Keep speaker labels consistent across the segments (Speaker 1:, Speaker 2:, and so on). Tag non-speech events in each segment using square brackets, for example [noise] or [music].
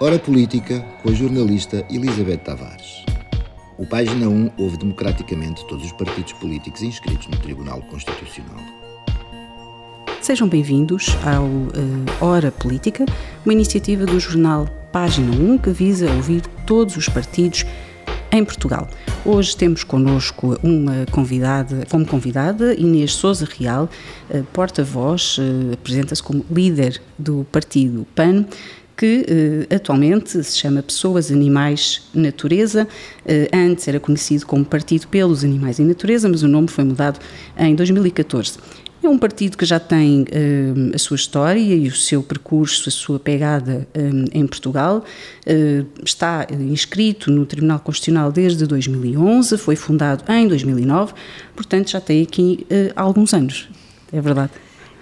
Speaker 1: Hora Política com a jornalista Elizabeth Tavares. O Página 1 ouve democraticamente todos os partidos políticos inscritos no Tribunal Constitucional.
Speaker 2: Sejam bem-vindos ao uh, Hora Política, uma iniciativa do jornal Página 1 que visa ouvir todos os partidos em Portugal. Hoje temos connosco uma convidada, como convidada, Inês Souza Real, uh, porta-voz, uh, apresenta-se como líder do partido PAN, que eh, atualmente se chama Pessoas, Animais, Natureza. Eh, antes era conhecido como Partido pelos Animais e Natureza, mas o nome foi mudado em 2014. É um partido que já tem eh, a sua história e o seu percurso, a sua pegada em Portugal. está inscrito no Tribunal Constitucional desde 2011, foi fundado em 2009, portanto já tem aqui alguns anos. É verdade.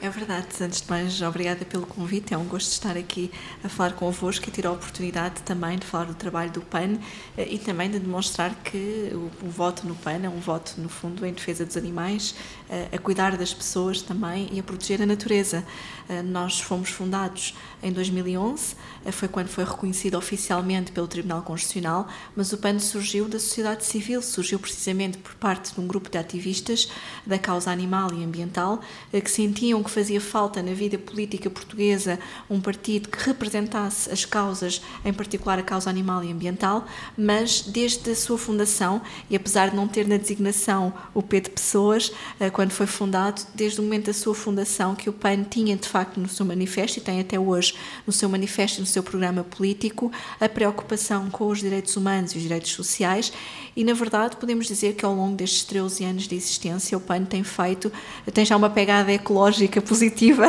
Speaker 3: É verdade. Antes de mais, obrigada pelo convite. É um gosto estar aqui a falar convosco e ter a oportunidade também de falar do trabalho do PAN eh, e também de demonstrar que o, o voto no PAN é um voto, no fundo, em defesa dos animais, eh, a cuidar das pessoas também e a proteger a natureza. Eh, nós fomos fundados em 2011, foi quando foi reconhecido oficialmente pelo Tribunal Constitucional, mas o PAN surgiu da sociedade civil, surgiu precisamente por parte de um grupo de ativistas da causa animal e ambiental que sentiam que fazia falta na vida política portuguesa um partido que representasse as causas, em particular a causa animal e ambiental, mas desde a sua fundação, e apesar de não ter na designação o P de pessoas, eh, quando foi fundado, desde o momento da sua fundação, que o PAN tinha de facto no seu manifesto, e tem até hoje no seu manifesto no seu programa político, a preocupação com os direitos humanos e os direitos sociais, e na verdade podemos dizer que ao longo destes 13 anos de existência, o PAN tem feito, tem já uma pegada ecológica positiva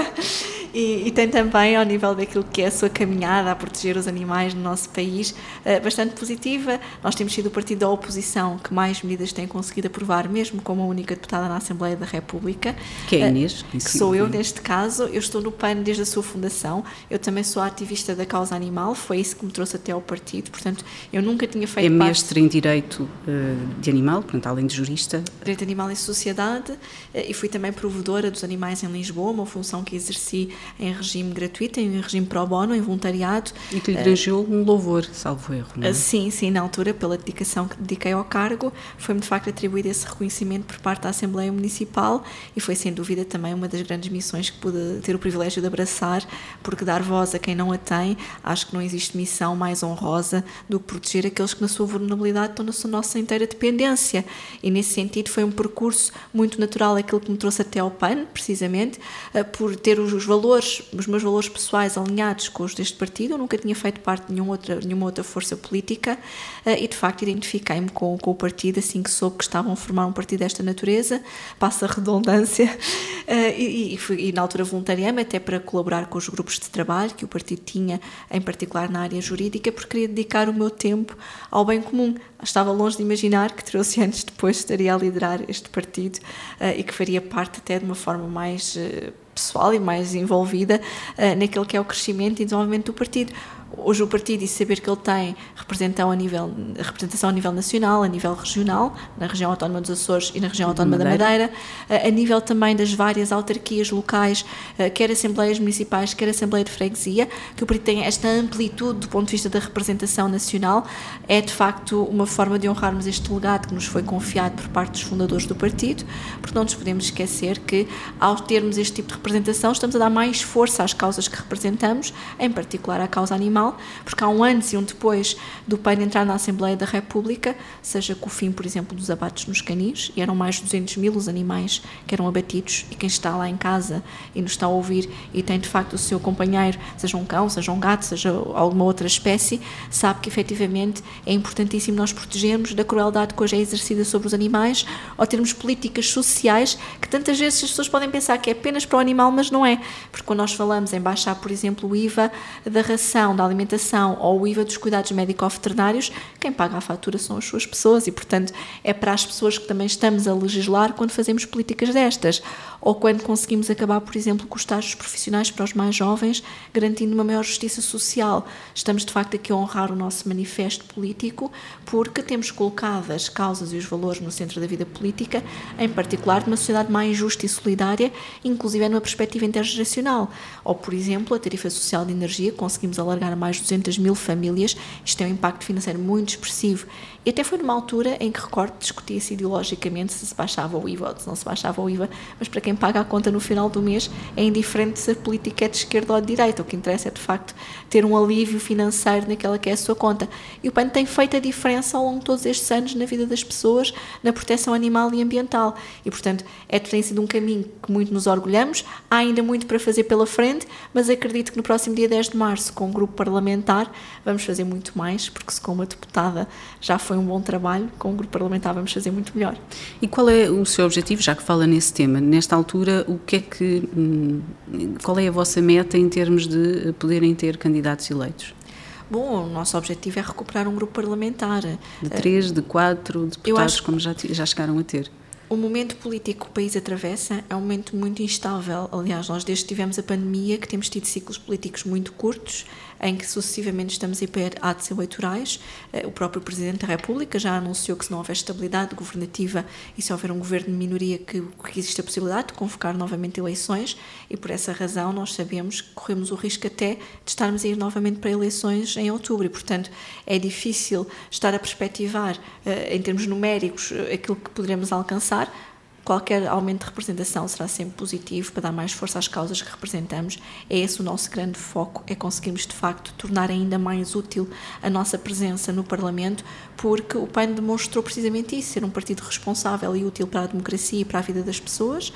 Speaker 3: e, e, tem também, ao nível daquilo que é a sua caminhada a proteger os animais no nosso país, uh, bastante positiva. Nós temos sido o partido da oposição que mais medidas tem conseguido aprovar, mesmo como a única deputada na Assembleia da República.
Speaker 2: Que é a Inês?
Speaker 3: Que sou eu, neste caso. Eu estou no PAN desde a sua fundação. Eu também sou ativista da causa animal. Foi isso que me trouxe até ao partido. Portanto, eu nunca tinha feito
Speaker 2: É
Speaker 3: parte...
Speaker 2: mestre em Direito uh, de Animal, portanto, além de jurista.
Speaker 3: Direito Animal e Sociedade. e fui também provedora dos animais em Lisboa, uma função que exerci em regime gratuito, em regime pro bono, em voluntariado.
Speaker 2: E que lhe uh, um louvor, salvo erro, não é?
Speaker 3: Sim, sim, na altura, pela dedicação que dediquei ao cargo, foi-me de facto atribuído esse reconhecimento por parte da Assembleia Municipal e foi sem dúvida também uma das grandes missões que pude ter o privilégio de abraçar, porque dar voz a quem não a tem, acho que não existe missão mais honrosa do que proteger aqueles que na sua vulnerabilidade estão na sua nossa inteira dependência. E nesse sentido foi um percurso muito natural aquilo que me trouxe até ao PAN, precisamente, uh, por ter os, os valores, os meus valores pessoais alinhados com os deste partido. Eu nunca tinha feito parte de nenhuma outra, nenhuma outra força política uh, e, de facto, identifiquei-me com, com, o partido assim que soube que estavam a formar um partido desta natureza, passa a redundância, uh, [laughs] e, e, fui, e, na altura voluntariei-me até para colaborar com os grupos de trabalho que o partido tinha, em particular na área jurídica, porque queria dedicar o meu tempo ao bem comum. Estava longe de imaginar que 13 [laughs] anos depois estaria a liderar este partido e que faria parte até de uma forma mais pessoal e mais envolvida uh, naquele que é o crescimento e desenvolvimento do partido hoje o partido e saber que ele tem representação a nível, representação a nível nacional, a nível regional, na região autónoma dos Açores e na região autónoma Madeira. da Madeira, a nível também das várias autarquias locais, quer assembleias municipais, quer assembleia de freguesia, que o partido tem esta amplitude do ponto de vista da representação nacional, é de facto uma forma de honrarmos este legado que nos foi confiado por parte dos fundadores do partido, porque não nos podemos esquecer que ao termos este tipo de representação estamos a dar mais força às causas que representamos, em particular à causa animal porque há um antes e um depois do PAN entrar na Assembleia da República, seja com o fim, por exemplo, dos abates nos canis, e eram mais de 200 mil os animais que eram abatidos, e quem está lá em casa e nos está a ouvir e tem de facto o seu companheiro, seja um cão, seja um gato, seja alguma outra espécie, sabe que efetivamente é importantíssimo nós protegermos da crueldade que hoje é exercida sobre os animais, ou termos políticas sociais que tantas vezes as pessoas podem pensar que é apenas para o animal, mas não é. Porque quando nós falamos em baixar, por exemplo, o IVA da ração, da alimentação ou o IVA dos cuidados médico-veterinários, quem paga a fatura são as suas pessoas e, portanto, é para as pessoas que também estamos a legislar quando fazemos políticas destas. Ou quando conseguimos acabar, por exemplo, com os estágios profissionais para os mais jovens, garantindo uma maior justiça social. Estamos, de facto, aqui a honrar o nosso manifesto político porque temos colocado as causas e os valores no centro da vida política, em particular de uma sociedade mais justa e solidária, inclusive numa perspectiva intergeracional. Ou, por exemplo, a tarifa social de energia, conseguimos alargar mais de 200 mil famílias. Isto tem um impacto financeiro muito expressivo. E até foi numa altura em que, recordo, discutia-se ideologicamente se se baixava o IVA ou se não se baixava o IVA, mas para quem paga a conta no final do mês é indiferente se a política é de esquerda ou de direita. O que interessa é, de facto, ter um alívio financeiro naquela que é a sua conta. E o PAN tem feito a diferença ao longo de todos estes anos na vida das pessoas, na proteção animal e ambiental. E, portanto, é, tem sido um caminho que muito nos orgulhamos. Há ainda muito para fazer pela frente, mas acredito que no próximo dia 10 de março, com o um grupo parlamentar, vamos fazer muito mais, porque se com uma deputada já foi um bom trabalho, com o grupo parlamentar vamos fazer muito melhor.
Speaker 2: E qual é o seu objetivo, já que fala nesse tema? Nesta altura, o que é que, hum, qual é a vossa meta em termos de poderem ter candidatos eleitos?
Speaker 3: Bom, o nosso objetivo é recuperar um grupo parlamentar.
Speaker 2: De três, de quatro deputados, acho... como já, já chegaram a ter.
Speaker 3: O momento político que o país atravessa é um momento muito instável. Aliás, nós desde que tivemos a pandemia que temos tido ciclos políticos muito curtos, em que sucessivamente estamos a ir para atos eleitorais. Eh, o próprio Presidente da República já anunciou que se não houver estabilidade governativa e se houver um governo de minoria que, que existe a possibilidade de convocar novamente eleições e por essa razão nós sabemos que corremos o risco até de estarmos a ir novamente para eleições em outubro e portanto é difícil estar a perspectivar eh, em termos numéricos eh, aquilo que poderemos alcançar are qualquer aumento de representação será sempre positivo para dar mais força às causas que representamos. É esse o nosso grande foco, é conseguirmos de facto tornar ainda mais útil a nossa presença no Parlamento, porque o PAN demonstrou precisamente isso, ser um partido responsável e útil para a democracia e para a vida das pessoas,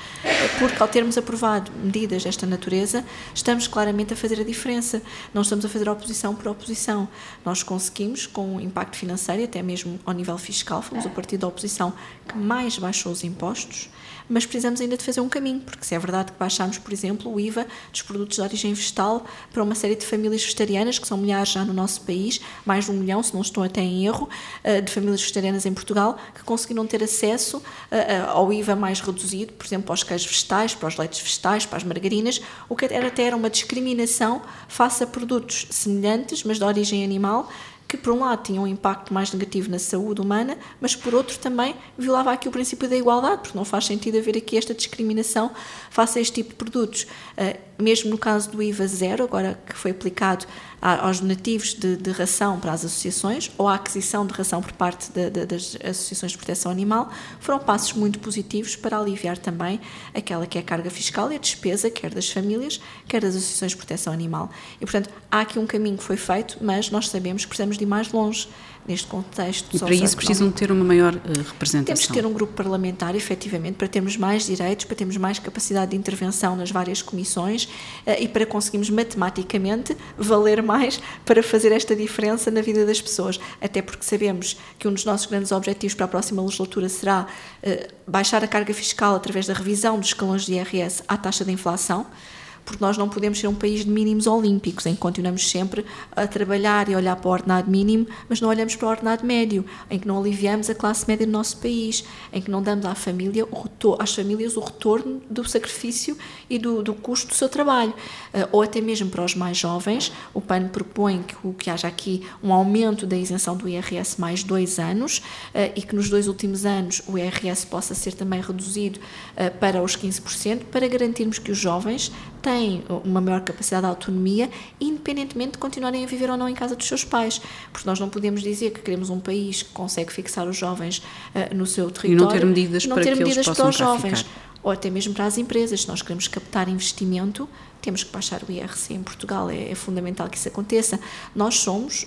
Speaker 3: porque ao termos aprovado medidas desta natureza, estamos claramente a fazer a diferença. Não estamos a fazer oposição por oposição. Nós conseguimos, com impacto financeiro, até mesmo ao nível fiscal, fomos o partido da oposição que mais baixou os impostos, mas precisamos ainda de fazer um caminho, porque se é verdade que baixámos, por exemplo, o IVA dos produtos de origem vegetal para uma série de famílias vegetarianas, que são milhares já no nosso país, mais de um milhão, se não estou até em erro, eh, de famílias vegetarianas em Portugal, que conseguiram ter acesso eh, eh, ao IVA mais reduzido, por exemplo, para os queijos vegetais, para os leites vegetais, para as margarinas, o que era até era uma discriminação face a produtos semelhantes, mas de origem animal, que por um lado tinha um impacto mais negativo na saúde humana, mas por outro também violava aqui o princípio da igualdade, porque não faz sentido haver aqui esta discriminação face a este tipo de produtos. Uh, mesmo no caso do IVA zero, agora que foi aplicado aos donativos de, de, ração para as associações ou à aquisição de ração por parte de, de, das associações de proteção animal, foram passos muito positivos para aliviar também aquela que é a carga fiscal e a despesa, quer das famílias, quer das associações de proteção animal. E, portanto, há aqui um caminho que foi feito, mas nós sabemos que precisamos de ir mais longe neste contexto.
Speaker 2: E para isso precisam de ter uma maior uh, representação.
Speaker 3: Temos que ter um grupo parlamentar, efetivamente, para termos mais direitos, para termos mais capacidade de intervenção nas várias comissões uh, e para conseguirmos matematicamente valer mais para fazer esta diferença na vida das pessoas. Até porque sabemos que um dos nossos grandes objetivos para a próxima legislatura será uh, baixar a carga fiscal através da revisão dos escalões de IRS à taxa de inflação porque nós não podemos ser um país de mínimos olímpicos, em que continuamos sempre a trabalhar e olhar para o ordenado mínimo, mas não olhamos para o ordenado médio, em que não aliviamos a classe média do nosso país, em que não damos à família às famílias o retorno do sacrifício e do, do custo do seu trabalho. Uh, ou até mesmo para os mais jovens, o PAN propõe que, que haja aqui um aumento da isenção do IRS mais dois anos uh, e que nos dois últimos anos o IRS possa ser também reduzido uh, para os 15%, para garantirmos que os jovens têm uma maior capacidade de autonomia, independentemente de continuarem a viver ou não em casa dos seus pais. Porque nós não podemos dizer que queremos um país que consegue fixar os jovens uh, no seu território
Speaker 2: e não ter medidas, não para, ter medidas para os jovens. Ficar.
Speaker 3: Ou até mesmo para as empresas. Se nós queremos captar investimento, temos que baixar o IRC em Portugal, é, é, fundamental que isso aconteça. Nós somos,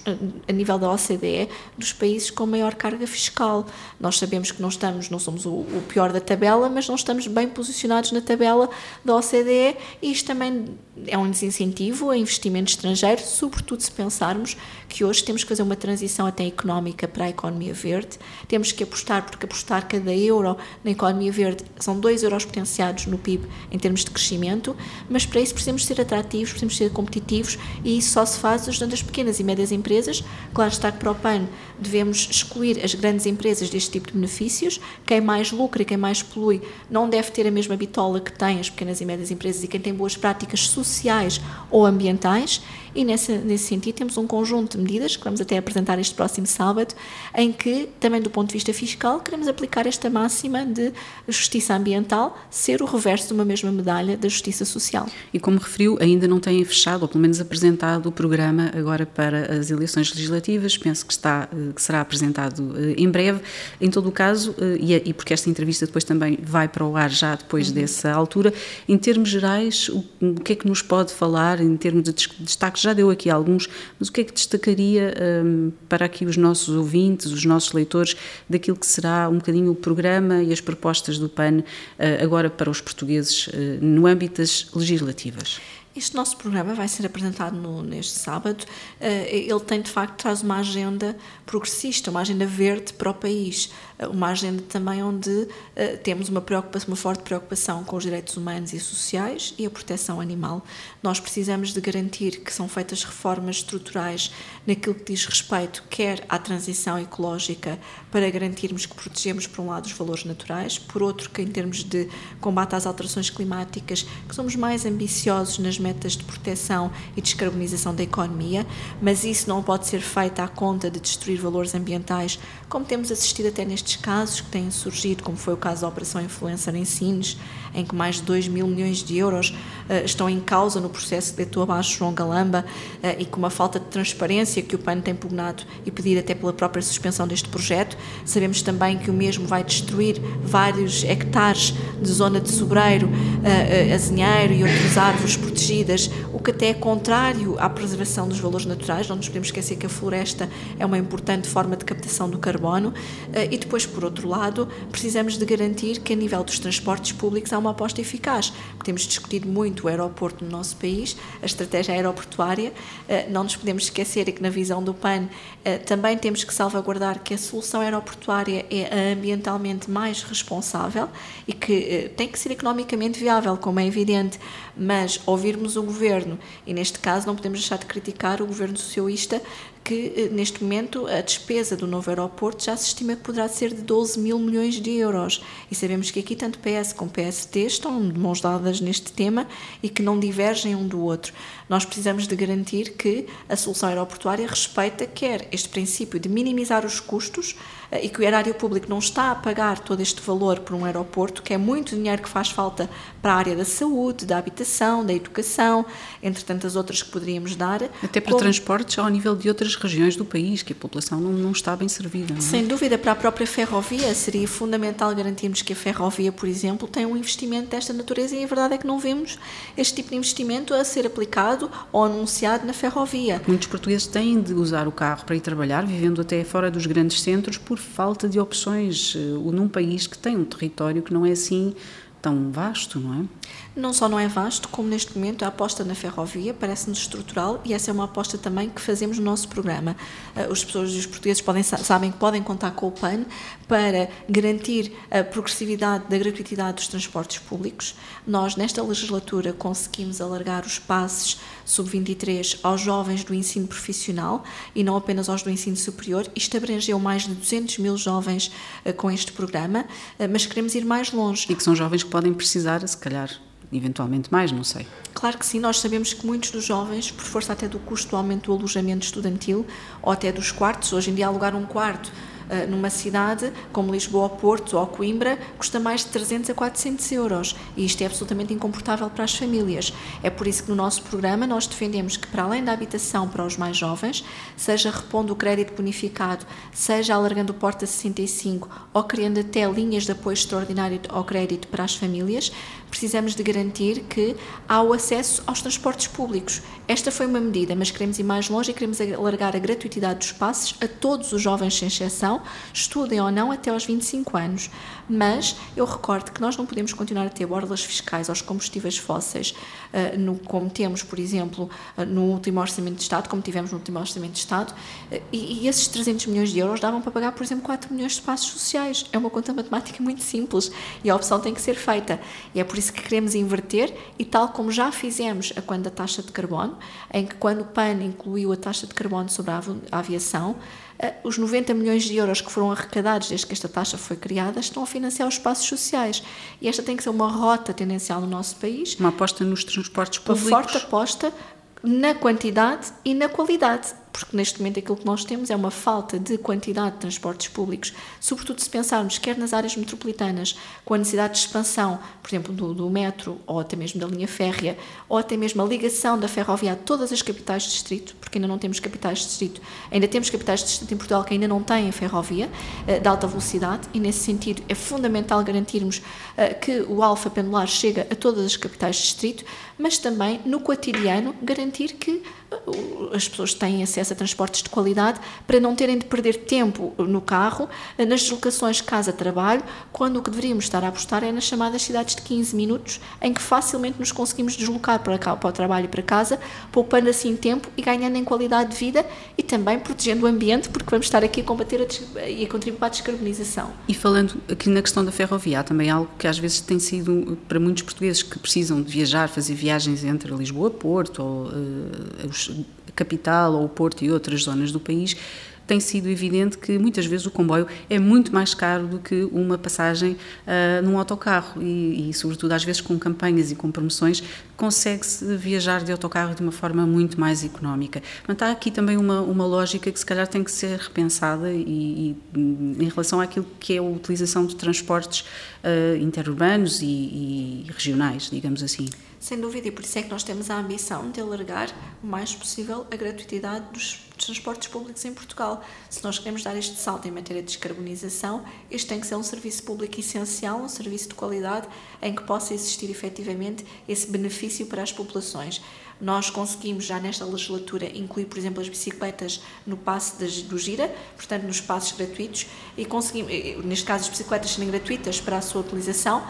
Speaker 3: a nível da OCDE, dos países com maior carga fiscal. Nós sabemos que não estamos, não somos o, o pior da tabela, mas não estamos bem posicionados na tabela da OCDE e isto também é um desincentivo a investimento estrangeiro, sobretudo se pensarmos que hoje temos que fazer uma transição até económica para a economia verde, temos que apostar, porque apostar cada euro na economia verde são 2 euros potenciados no PIB em termos de crescimento, mas para isso precisamos ser atrativos, precisamos ser competitivos e isso só se faz ajudando as pequenas e médias empresas. Claro está que para o PAN devemos excluir as grandes empresas deste tipo de benefícios, quem mais lucra e quem mais polui não deve ter a mesma bitola que têm as pequenas e médias empresas e quem tem boas práticas sociais ou ambientais e nesse, nesse sentido temos um conjunto de medidas que vamos até apresentar este próximo sábado, em que, também do ponto de vista fiscal, queremos aplicar esta máxima de justiça ambiental ser o reverso de uma mesma medalha da justiça social.
Speaker 2: E como referiu, ainda não têm fechado, ou pelo menos apresentado, o programa agora para as eleições legislativas, penso que, está, eh, que será apresentado eh, em breve. Em todo o caso, eh, e porque esta entrevista depois também vai para o ar já depois uhum. dessa altura, em termos gerais, o, que é que nos pode falar, em termos de destaques, já deu aqui alguns, mas o que é que destacaria um, para aqui os nossos ouvintes, os nossos leitores, daquilo que será um bocadinho o programa e as propostas do PAN uh, agora para os portugueses uh, no âmbito das legislativas?
Speaker 3: Este nosso programa vai ser apresentado no, neste sábado. Uh, ele tem, de facto, traz uma agenda progressista, uma agenda verde para o país, uh, uma agenda também onde uh, temos uma, preocupação, uma forte preocupação com os direitos humanos e sociais e a proteção animal. Nós precisamos de garantir que são feitas reformas estruturais naquilo que diz respeito quer à transição ecológica para garantirmos que protegemos, por um lado, os valores naturais, por outro, que em termos de combate às alterações climáticas, que somos mais ambiciosos nas metas de proteção e descarbonização da economia, mas isso não pode ser feito à conta de destruir valores ambientais, como temos assistido até nestes casos que têm surgido, como foi o caso da Operação Influencer em Sines, em que mais de 2 mil milhões de euros estão em causa no processo que deitou abaixo João Galamba uh, e com uma falta de transparência que o PAN tem pugnado e pedido até pela própria suspensão deste projeto. Sabemos também que o mesmo vai destruir vários hectares de zona de sobreiro, uh, azinheiro e outras árvores protegidas, o que até é contrário à preservação dos valores naturais. Não nos podemos esquecer que a floresta é uma importante forma de captação do carbono. E depois, por outro lado, precisamos de garantir que a nível dos transportes públicos há uma aposta eficaz. Temos discutido muito o aeroporto no nosso país, a estratégia aeroportuária. Eh, não nos podemos esquecer que, na visão do PAN, eh, também temos que salvaguardar que a solução aeroportuária é a ambientalmente mais responsável e que eh, tem que ser economicamente viável, como é evidente, mas ouvirmos o governo, e neste caso não podemos deixar de criticar o governo socialista, que eh, neste momento a despesa do novo aeroporto já se estima que poderá ser de 12 mil milhões de euros. E sabemos que aqui tanto PS como PST estão de mãos dadas neste tema e que não divergem um do outro. Nós precisamos de garantir que a solução aeroportuária respeita quer este princípio de minimizar os custos e que o erário público não está a pagar todo este valor por um aeroporto, que é muito dinheiro que faz falta para a área da saúde, da habitação, da educação, entre tantas outras que poderíamos dar.
Speaker 2: Até para como... transportes ao nível de outras regiões do país, que a população não, não está bem servida. É?
Speaker 3: Sem dúvida, para a própria ferrovia seria fundamental garantirmos que a ferrovia, por exemplo, tem um investimento desta natureza e a verdade é que não vemos este tipo de investimento a ser aplicado ou anunciado na ferrovia.
Speaker 2: Muitos portugueses têm de usar o carro para ir trabalhar, vivendo até fora dos grandes centros, por falta de opções, eh, num país que tem um território que não é assim tão vasto, não é?
Speaker 3: Não só não é vasto, como neste momento a aposta na ferrovia parece-nos estrutural e essa é uma aposta também que fazemos no nosso programa. As pessoas os portugueses podem, sabem que podem contar com o PAN para garantir a progressividade da gratuitidade dos transportes públicos. Nós, nesta legislatura, conseguimos alargar os passes sub-23 aos jovens do ensino profissional e não apenas aos do ensino superior. Isto abrangeu mais de 200 mil jovens uh, com este programa, uh, mas queremos ir mais longe.
Speaker 2: E que são jovens que podem precisar, se calhar, eventualmente mais, não sei.
Speaker 3: Claro que sim, nós sabemos que muitos dos jovens, por força até do custo do aumento do alojamento estudantil ou até dos quartos, hoje em dia alugar um quarto numa cidade como Lisboa, Porto ou Coimbra custa mais de 300 a 400 euros e isto é absolutamente incomportável para as famílias. É por isso que no nosso programa nós defendemos que, para além da habitação para os mais jovens, seja repondo o crédito bonificado, seja alargando o porta 65 ou criando até linhas de apoio extraordinário ao crédito para as famílias, precisamos de garantir que há o acesso aos transportes públicos. Esta foi uma medida, mas queremos ir mais longe e queremos alargar a gratuidade dos passos a todos os jovens sem exceção, estudem ou não até aos 25 anos. Mas eu recordo que nós não podemos continuar a ter borlas fiscais aos combustíveis fósseis, uh, no, como temos, por exemplo, uh, no último Orçamento de Estado, como tivemos no último Orçamento de Estado, uh, e, e, esses 300 milhões de euros davam para pagar, por exemplo, 4 milhões de passos sociais. É uma conta matemática muito simples e a opção tem que ser feita. E é por isso que queremos inverter e tal como já fizemos a quando da taxa de carbono, em que quando o PAN incluiu a taxa de carbono sobre a aviação, os 90 milhões de euros que foram arrecadados desde que esta taxa foi criada estão a financiar os espaços sociais. E esta tem que ser uma rota tendencial no nosso país.
Speaker 2: Uma aposta nos transportes públicos.
Speaker 3: Uma forte aposta na quantidade e na qualidade porque neste momento aquilo que nós temos é uma falta de quantidade de transportes públicos, sobretudo se pensarmos quer nas áreas metropolitanas, com a necessidade de expansão, por exemplo, do, do metro, ou até mesmo da linha férrea, ou até mesmo a ligação da ferrovia a todas as capitais de distrito, porque ainda não temos capitais de distrito, ainda temos capitais de distrito em Portugal que ainda não têm ferrovia uh, de alta velocidade, e nesse sentido é fundamental garantirmos uh, que o alfa pendular chega a todas as capitais de distrito, mas também no cotidiano garantir que as pessoas têm acesso a transportes de qualidade para não terem de perder tempo no carro, nas deslocações casa-trabalho, quando o que deveríamos estar a apostar é nas chamadas cidades de 15 minutos, em que facilmente nos conseguimos deslocar para, cá, para o trabalho e para casa, poupando assim tempo e ganhando em qualidade de vida e também protegendo o ambiente, porque vamos estar aqui a combater a e a contribuir para a descarbonização.
Speaker 2: E falando aqui na questão da ferrovia, há também algo que às vezes tem sido, para muitos portugueses que precisam de viajar, fazer viagens entre Lisboa Porto, ou uh, os capital ou o Porto e outras zonas do país, tem sido evidente que muitas vezes o comboio é muito mais caro do que uma passagem uh, num autocarro e, e, sobretudo, às vezes com campanhas e com promoções, consegue-se viajar de autocarro de uma forma muito mais económica. Mas há aqui também uma, uma lógica que se calhar tem que ser repensada e, e em relação àquilo que é a utilização de transportes uh, interurbanos e, e regionais, digamos assim.
Speaker 3: Sem dúvida, e por isso é que nós temos a ambição de alargar o mais possível a gratuidade dos transportes públicos em Portugal. Se nós queremos dar este salto em matéria de descarbonização, este tem que ser um serviço público essencial, um serviço de qualidade, em que possa existir efetivamente esse benefício para as populações. Nós conseguimos já nesta legislatura incluir, por exemplo, as bicicletas no passe do Gira, portanto nos passos gratuitos, e conseguimos, neste caso as bicicletas serem gratuitas para a sua utilização,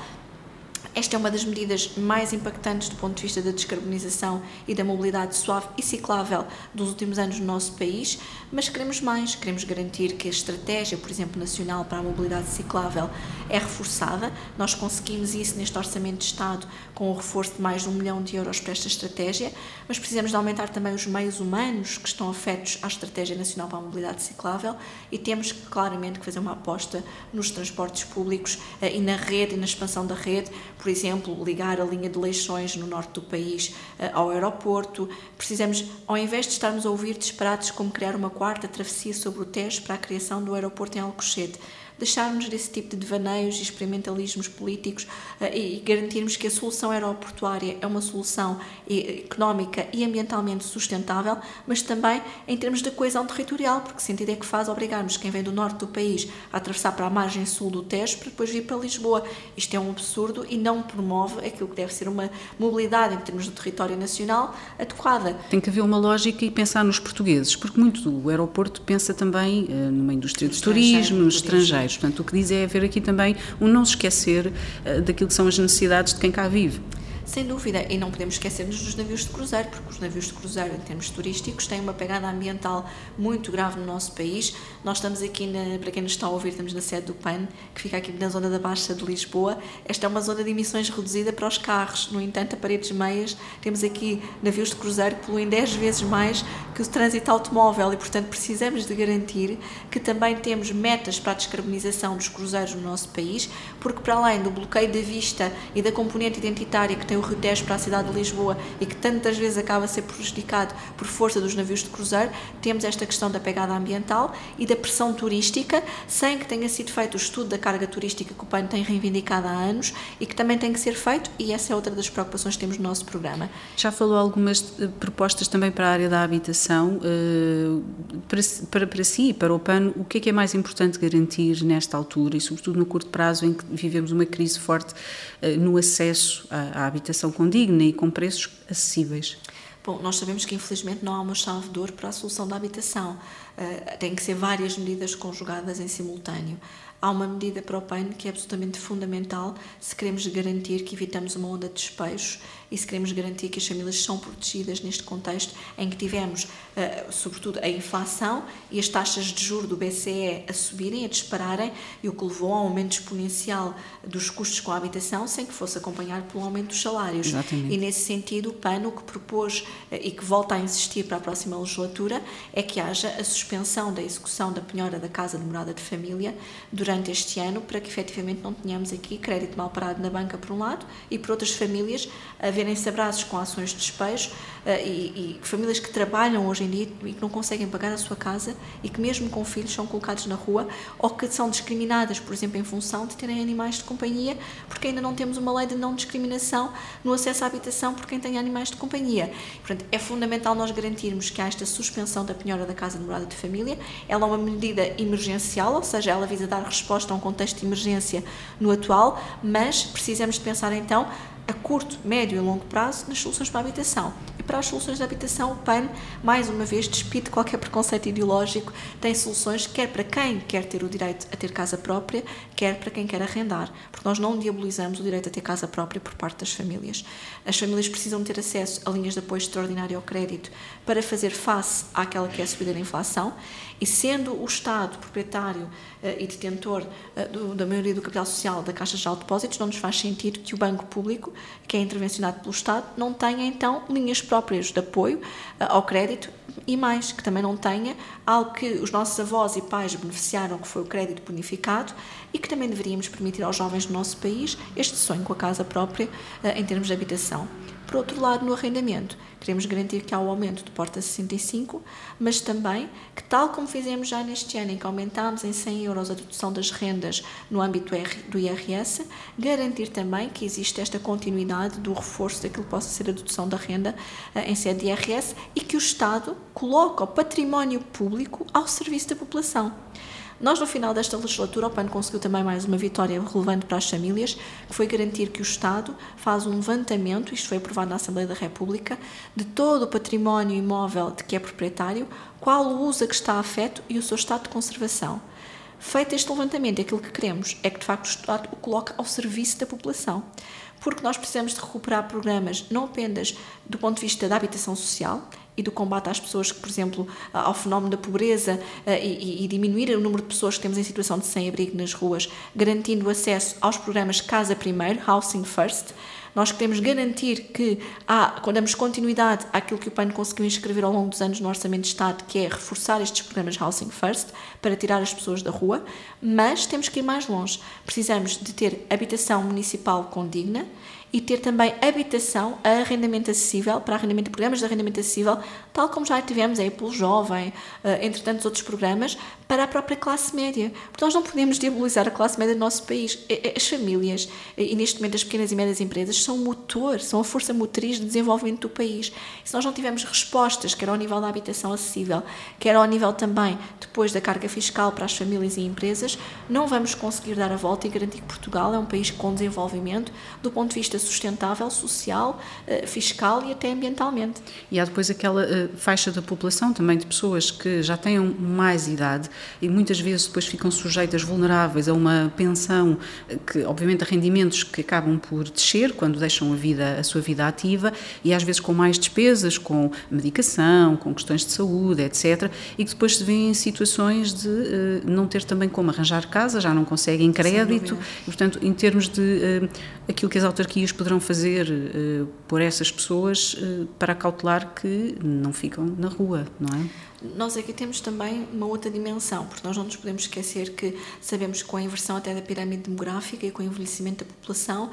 Speaker 3: esta é uma das medidas mais impactantes do ponto de vista da descarbonização e da mobilidade suave e ciclável dos últimos anos no nosso país, mas queremos mais, queremos garantir que a estratégia, por exemplo, nacional para a mobilidade ciclável é reforçada. Nós conseguimos isso neste Orçamento de Estado com o reforço de mais de um milhão de euros para esta estratégia, mas precisamos de aumentar também os meios humanos que estão afetos à Estratégia Nacional para a Mobilidade Ciclável e temos claramente que fazer uma aposta nos transportes públicos eh, e na rede e na expansão da rede, por exemplo, ligar a linha de Leixões no norte do país eh, ao aeroporto. Precisamos, ao invés de estarmos a ouvir disparates como criar uma quarta travessia sobre o Tejo para a criação do aeroporto em Alcochete, deixarmos desse tipo de devaneios e experimentalismos políticos uh, e garantirmos que a solução aeroportuária é uma solução económica e ambientalmente sustentável, mas também em termos de coesão territorial, porque sentido é que faz obrigarmos quem vem do norte do país a atravessar para a margem sul do Tejo para depois vir para Lisboa. Isto é um absurdo e não promove aquilo que deve ser uma mobilidade em termos do território nacional adequada.
Speaker 2: Tem que haver uma lógica e pensar nos portugueses, porque muito do aeroporto pensa também uh, numa indústria de turismo, nos estrangeiros. Portanto, o que diz é haver aqui também um não se esquecer uh, daquilo que são as necessidades de quem cá vive.
Speaker 3: Sem dúvida, e não podemos esquecer-nos dos navios de cruzeiro, porque os navios de cruzeiro, em termos turísticos, têm uma pegada ambiental muito grave no nosso país. Nós estamos aqui, na, para quem nos está a ouvir, estamos na sede do PAN, que fica aqui na zona da Baixa de Lisboa. Esta é uma zona de emissões reduzida para os carros. No entanto, a paredes meias, temos aqui navios de cruzeiro que poluem 10 vezes mais que o trânsito automóvel e, portanto, precisamos de garantir que também temos metas para a descarbonização dos cruzeiros no nosso país, porque para além do bloqueio da vista e da componente identitária que tem tem o Rio Tejo para a cidade de Lisboa e que tantas vezes acaba a ser prejudicado por força dos navios de cruzeiro, temos esta questão da pegada ambiental e da pressão turística, sem que tenha sido feito o estudo da carga turística que o PAN tem reivindicado há anos e que também tem que ser feito, e essa é outra das preocupações que temos no nosso programa.
Speaker 2: Já falou algumas eh, propostas também para a área da habitação. Eh, para, para, para si e para o PAN, o que é que é mais importante garantir nesta altura e, sobretudo, no curto prazo em que vivemos uma crise forte eh, no acesso à, à habitação? Habitação condigna e com preços acessíveis?
Speaker 3: Bom, nós sabemos que infelizmente não há uma chave de ouro para a solução da habitação. Uh, tem que ser várias medidas conjugadas em simultâneo. Há uma medida para o PAN que é absolutamente fundamental se queremos garantir que evitamos uma onda de despejos e se queremos garantir que as famílias são protegidas neste contexto em que tivemos, uh, sobretudo, a inflação e as taxas de juros do BCE a subirem, a dispararem, e o que levou a um aumento exponencial dos custos com a habitação sem que fosse acompanhado pelo aumento dos salários.
Speaker 2: Exatamente.
Speaker 3: E nesse sentido, o PAN o que propôs uh, e que volta a insistir para a próxima legislatura é que haja a suspensão da execução da penhora da casa de morada de família durante durante este ano para que efetivamente não tenhamos aqui crédito mal parado na banca por um lado e por outras famílias a verem-se abraços com ações de despejo uh, e, e, famílias que trabalham hoje em dia e que não conseguem pagar a sua casa e que mesmo com filhos são colocados na rua ou que são discriminadas, por exemplo, em função de terem animais de companhia, porque ainda não temos uma lei de não discriminação no acesso à habitação por quem tem animais de companhia. Portanto, é fundamental nós garantirmos que há esta suspensão da penhora da casa de morada de família. Ela é uma medida emergencial, ou seja, ela visa dar resposta a um contexto de emergência no atual, mas precisamos de pensar então a curto, médio e longo prazo nas soluções para a habitação. E para as soluções de habitação, o PAN, mais uma vez, despide qualquer preconceito ideológico, tem soluções quer para quem quer ter o direito a ter casa própria, quer para quem quer arrendar, porque nós não diabolizamos o direito a ter casa própria por parte das famílias. As famílias precisam ter acesso a linhas de apoio extraordinário ao crédito para fazer face àquela que é a subida da inflação e sendo o Estado proprietário uh, e detentor uh, do, da maioria do capital social da Caixa de Depósitos, não nos faz sentido que o Banco Público, que é intervencionado pelo Estado, não tenha então linhas próprias de apoio uh, ao crédito e mais, que também não tenha algo que os nossos avós e pais beneficiaram, que foi o crédito bonificado, e que também deveríamos permitir aos jovens do nosso país este sonho com a casa própria em termos de habitação. Por outro lado, no arrendamento, queremos garantir que há o aumento do porta 65, mas também que, tal como fizemos já neste ano, em que aumentámos em 100 euros a dedução das rendas no âmbito do IRS, garantir também que existe esta continuidade do reforço daquilo que possa ser a dedução da renda eh, em sede de IRS e que o Estado coloca o património público ao serviço da população. Nós, no final desta legislatura, o PAN conseguiu também mais uma vitória relevante para as famílias, que foi garantir que o Estado faz um levantamento, isto foi aprovado na Assembleia da República, de todo o património imóvel de que é proprietário, qual o uso a que está afeto e o seu estado de conservação. Feito este levantamento, aquilo que queremos é que, de facto, o Estado o coloque ao serviço da população. Porque nós precisamos de recuperar programas não apenas do ponto de vista da habitação social e do combate às pessoas que, por exemplo, ao fenómeno da pobreza e, e, diminuir o número de pessoas que temos em situação de sem-abrigo nas ruas, garantindo acesso aos programas Casa Primeiro, Housing First, nós queremos garantir que há, damos continuidade àquilo que o PAN conseguiu inscrever ao longo dos anos no Orçamento de Estado, que é reforçar estes programas Housing First para tirar as pessoas da rua, mas temos que ir mais longe. Precisamos de ter habitação municipal condigna e ter também habitação a arrendamento acessível, para arrendamento, programas de arrendamento acessível, tal como já tivemos aí pelo Jovem, eh, entre tantos outros programas, para a própria classe média. Porque nós não podemos diabolizar a classe média do nosso país. As famílias, e neste momento as pequenas e médias empresas, são o motor, são a força motriz de desenvolvimento do país. E se nós não tivermos respostas, quer ao nível da habitação acessível, quer ao nível também depois da carga fiscal para as famílias e empresas, não vamos conseguir dar a volta e garantir que Portugal é um país com desenvolvimento do ponto de vista sustentável, social, eh, fiscal e até ambientalmente.
Speaker 2: E há depois aquela eh, faixa da população também de pessoas que já tenham mais idade e muitas vezes depois ficam sujeitas, vulneráveis a uma pensão eh, que, obviamente, a rendimentos que acabam por descer quando deixam a vida, a sua vida ativa e às vezes com mais despesas, com medicação, com questões de saúde, etc. E que depois se vêem em situações de não ter também como arranjar casa, já não conseguem crédito e, portanto, em termos de aquilo que as autarquias poderão fazer uh, por essas pessoas uh, para cautelar que não ficam na rua, não é?
Speaker 3: nós aqui temos também uma outra dimensão, porque nós não nos podemos esquecer que sabemos que com a inversão até da pirâmide demográfica e com o envelhecimento da população,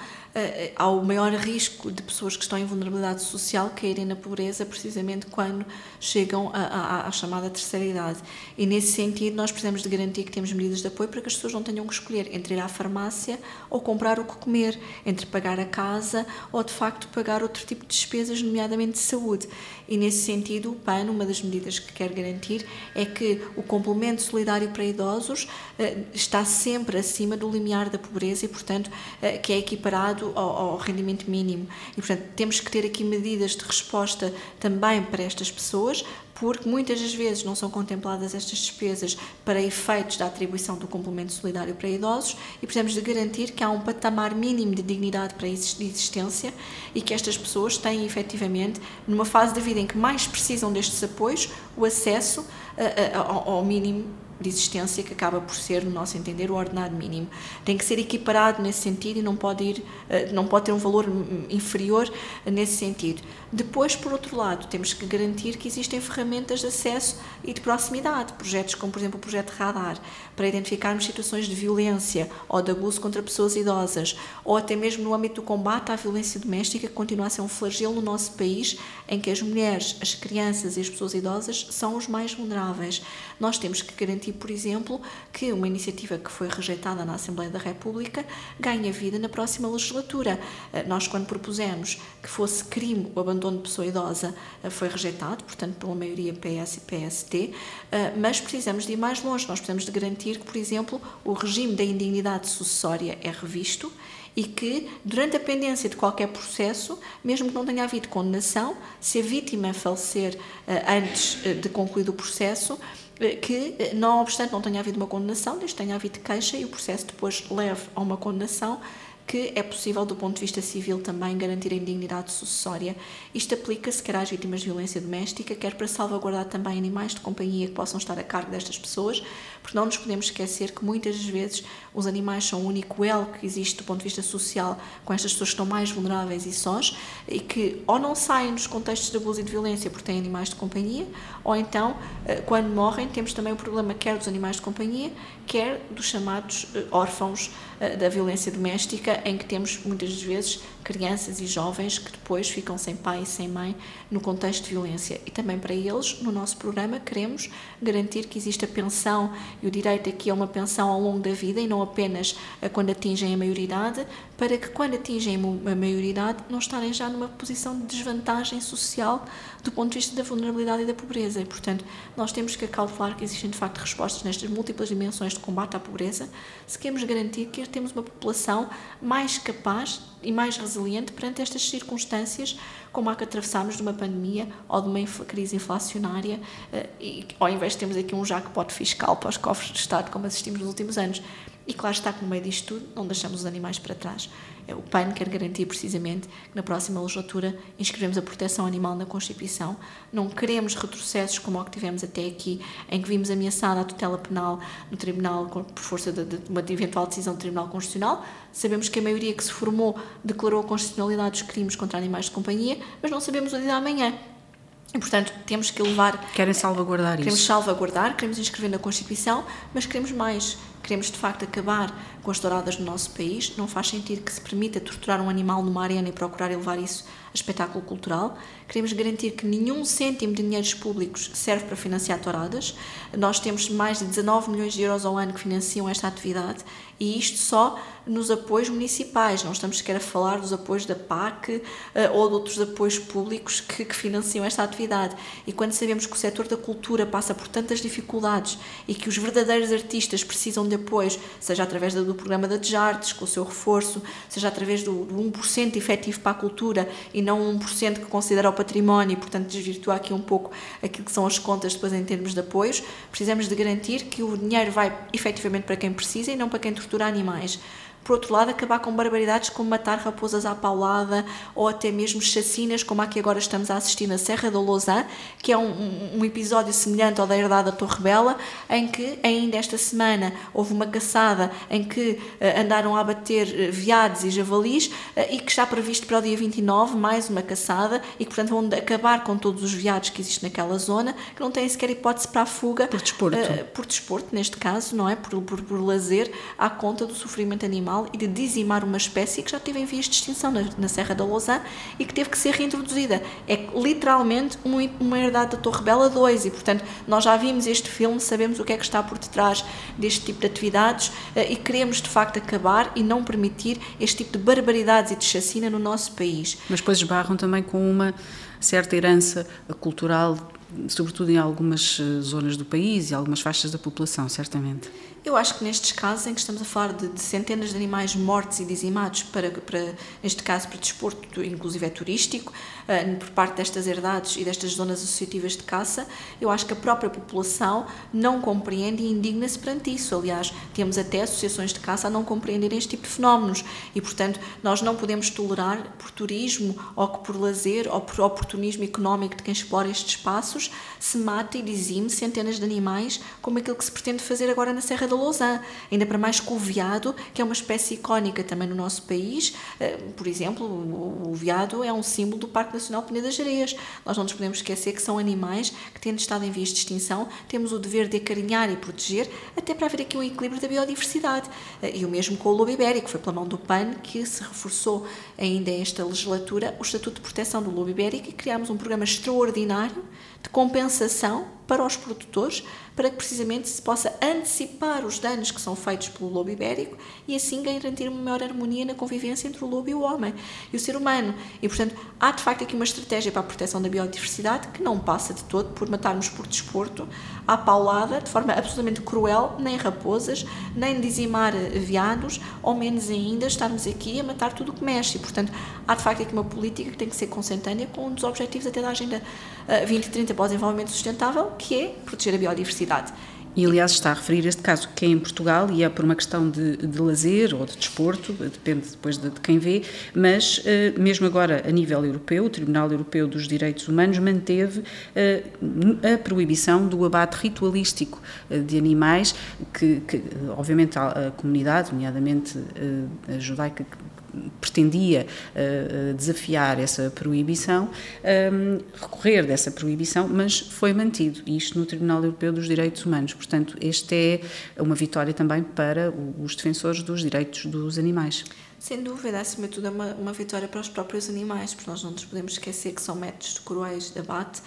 Speaker 3: há o maior risco de pessoas que estão em vulnerabilidade social caírem na pobreza precisamente quando chegam à chamada terceira idade. E nesse sentido, nós precisamos de garantir que temos medidas de apoio para que as pessoas não tenham que escolher entre ir à farmácia ou comprar o que comer, entre pagar a casa ou de facto pagar outro tipo de despesas, nomeadamente de saúde. E nesse sentido, o PAN, uma das medidas que quer garantir é que o complemento solidário para idosos eh, está sempre acima do limiar da pobreza e, portanto, eh, que é equiparado ao, ao rendimento mínimo. E, portanto, temos que ter aqui medidas de resposta também para estas pessoas, porque muitas das vezes não são contempladas estas despesas para efeitos da atribuição do complemento solidário para idosos e precisamos de garantir que há um patamar mínimo de dignidade para a existência e que estas pessoas têm efetivamente, numa fase da vida em que mais precisam destes apoios, o acesso a, a, ao mínimo de existência que acaba por ser, no nosso entender, o ordenado mínimo. Tem que ser equiparado nesse sentido e não pode, ir, eh, não pode ter um valor inferior nesse sentido. Depois, por outro lado, temos que garantir que existem ferramentas de acesso e de proximidade, projetos como, por exemplo, o projeto Radar, para identificarmos situações de violência ou de abuso contra pessoas idosas, ou até mesmo no âmbito do combate à violência doméstica, que continua a ser um flagelo no nosso país, em que as mulheres, as crianças e as pessoas idosas são os mais vulneráveis. Nós temos que garantir, por exemplo, que uma iniciativa que foi rejeitada na Assembleia da República ganha vida na próxima legislatura. Eh, nós, quando propusemos que fosse crime o abandono de pessoa idosa, eh, foi rejeitado, portanto, pela maioria PS e PST, eh, mas precisamos de ir mais longe. Nós precisamos de garantir que, por exemplo, o regime da indignidade sucessória é revisto e que, durante a pendência de qualquer processo, mesmo que não tenha havido condenação, se a vítima falecer antes de concluído o processo, que, não obstante não tenha havido uma condenação, desde tenha havido queixa e o processo depois leve a uma condenação, que é possível, do ponto de vista civil, também garantir a indignidade sucessória. Isto aplica-se quer às vítimas de violência doméstica, quer para salvaguardar também animais de companhia que possam estar a cargo destas pessoas, porque não nos podemos esquecer que muitas vezes os animais são o único elo que existe do ponto de vista social com estas pessoas que estão mais vulneráveis e sós e que ou não saem dos contextos de abuso e de violência porque têm animais de companhia, ou então, eh, quando morrem, temos também o problema quer dos animais de companhia, quer dos chamados eh, órfãos eh, da violência doméstica, em que temos muitas vezes crianças e jovens que depois ficam sem pai e sem mãe no contexto de violência. E também para eles, no nosso programa, queremos garantir que exista pensão e o direito aqui é uma pensão ao longo da vida e não apenas quando atingem a maioridade, para que quando atingem a maioridade não estarem já numa posição de desvantagem social do ponto de vista da vulnerabilidade e da pobreza. E, portanto, nós temos que calcular que existem de facto respostas nestas múltiplas dimensões de combate à pobreza, se queremos garantir que temos uma população mais capaz e mais resiliente perante estas circunstâncias, como a que atravessamos de uma pandemia ou de uma crise inflacionária, eh, e ao invés de termos aqui um jackpot fiscal para os cofres do Estado, como assistimos nos últimos anos. E claro está que no meio disto tudo não deixamos os animais para trás. É, o PAN quer garantir precisamente que na próxima legislatura inscrevemos a proteção animal na Constituição. Não queremos retrocessos como o que tivemos até aqui, em que vimos ameaçada a tutela penal no Tribunal por força de, de uma eventual decisão do Tribunal Constitucional. Sabemos que a maioria que se formou declarou a constitucionalidade dos crimes contra animais de companhia, mas não sabemos o dia amanhã. E, portanto, temos que levar.
Speaker 2: Querem salvaguardar
Speaker 3: queremos
Speaker 2: isso?
Speaker 3: Queremos salvaguardar, queremos inscrever na Constituição, mas queremos mais. Queremos, de facto, acabar com as douradas no nosso país. Não faz sentido que se permita torturar um animal numa arena e procurar elevar isso a espetáculo cultural. Queremos garantir que nenhum cêntimo de dinheiros públicos serve para financiar touradas. Nós temos mais de 19 milhões de euros ao ano que financiam esta atividade e isto só nos apoios municipais. Não estamos sequer a falar dos apoios da PAC uh, ou de outros apoios públicos que, que, financiam esta atividade. E quando sabemos que o setor da cultura passa por tantas dificuldades e que os verdadeiros artistas precisam de apoios, seja através do, do programa da Desartes, com o seu reforço, seja através do, do 1% efetivo para a cultura e não 1% que considera o património e, portanto, desvirtua aqui um pouco aquilo que são as contas depois em termos de apoios, precisamos de garantir que o dinheiro vai efetivamente para quem precisa e não para quem tortura animais por outro lado, acabar com barbaridades como matar raposas à paulada ou até mesmo chacinas, como a que agora estamos a assistir na Serra da Lousã, que é um, um episódio semelhante ao da Herdade da Torre Bela, em que ainda esta semana houve uma caçada em que uh, andaram a abater uh, veados e javalis uh, e que está previsto para o dia 29 mais uma caçada e que, portanto, vão acabar com todos os veados que existem naquela zona, que não têm sequer hipótese para a fuga.
Speaker 2: Por desporto.
Speaker 3: por desporto, neste caso, não é? Por, por, por lazer, à conta do sofrimento animal animal e de dizimar uma espécie que já teve em vias de extinção na, na Serra da Lousã e que teve que ser reintroduzida. É literalmente uma, uma herdade da Torre Bela 2 e, portanto, nós já vimos este filme, sabemos o que é que está por detrás deste tipo de atividades eh, e queremos, de facto, acabar e não permitir este tipo de barbaridades e de chacina no nosso país.
Speaker 2: Mas depois esbarram também com uma certa herança cultural sobretudo em algumas eh, zonas do país e algumas faixas da população, certamente.
Speaker 3: Eu acho que nestes casos em que estamos a falar de, de centenas de animais mortos e dizimados, para, para, neste caso para desporto, inclusive é turístico, por parte destas herdades e destas zonas associativas de caça, eu acho que a própria população não compreende e indigna-se perante isso. Aliás, temos até associações de caça a não compreenderem este tipo de fenómenos e, portanto, nós não podemos tolerar por turismo ou por lazer ou por oportunismo económico de quem explora estes espaços espaços se mata e dizime centenas de animais, como aquilo que se pretende fazer agora na Serra da Lousã. Ainda para mais com o veado, que é uma espécie icónica também no nosso país. Eh, por exemplo, o veado é um símbolo do Parque Nacional Peneda Areias. Nós não nos podemos esquecer que são animais que, tendo estado em vias de extinção, temos o dever de acarinhar e proteger, até para haver aqui um equilíbrio da biodiversidade. Eh, e o mesmo com o lobo ibérico, foi pela mão do PAN que se reforçou ainda esta legislatura o Estatuto de Proteção do Lobo Ibérico e criámos um programa extraordinário de compensação para os produtores, para que precisamente se possa antecipar os danos que são feitos pelo lobo ibérico e assim garantir uma maior harmonia na convivência entre o lobo e o homem e o ser humano. E, portanto, há de facto aqui uma estratégia para a proteção da biodiversidade que não passa de todo por matarmos por desporto, à paulada, de forma absolutamente cruel, nem raposas, nem dizimar veados, ou menos ainda estarmos aqui a matar tudo o que mexe. E, portanto, há de facto aqui uma política que tem que ser consentânea com um dos objetivos até da Agenda 2030 para o Desenvolvimento Sustentável, que é proteger a biodiversidade.
Speaker 2: E, aliás, está a referir este caso que é em Portugal e é por uma questão de, de lazer ou de desporto, depende depois de, de quem vê, mas eh, mesmo agora a nível europeu, o Tribunal Europeu dos Direitos Humanos manteve eh, a proibição do abate ritualístico eh, de animais que, que, obviamente, a, a comunidade, nomeadamente a judaica, pretendia uh, desafiar essa proibição, um, recorrer dessa proibição, mas foi mantido, isto no Tribunal Europeu dos Direitos Humanos. Portanto, esta é uma vitória também para os defensores dos direitos dos animais.
Speaker 3: Sem dúvida, acima de tudo, é uma, uma vitória para os próprios animais, porque nós não nos podemos esquecer que são métodos cruéis de abate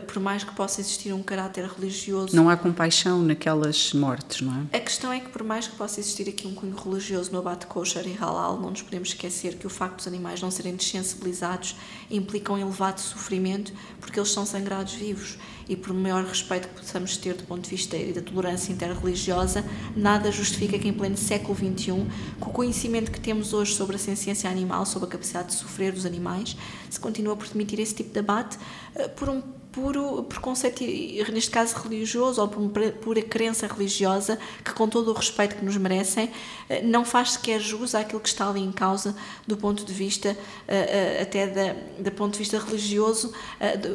Speaker 3: por mais que possa existir um caráter religioso.
Speaker 2: Não há compaixão naquelas mortes, não
Speaker 3: é? A questão é que, por mais que possa existir aqui um cunho religioso no abate kosher e halal, não nos podemos esquecer que o facto dos animais não serem desensibilizados implica um elevado sofrimento porque eles são sangrados vivos e por maior respeito que possamos ter do ponto de vista da tolerância interreligiosa, nada justifica que em pleno século XXI, com o conhecimento que temos hoje sobre a ciência animal, sobre a capacidade de sofrer dos animais, se continua por permitir esse tipo de debate eh, por um puro preconceito, neste caso religioso, ou por uma pura crença religiosa, que com todo o respeito que nos merecem, eh, não faz sequer jus àquilo que está ali em causa do ponto de vista, eh, até da, do ponto de vista religioso,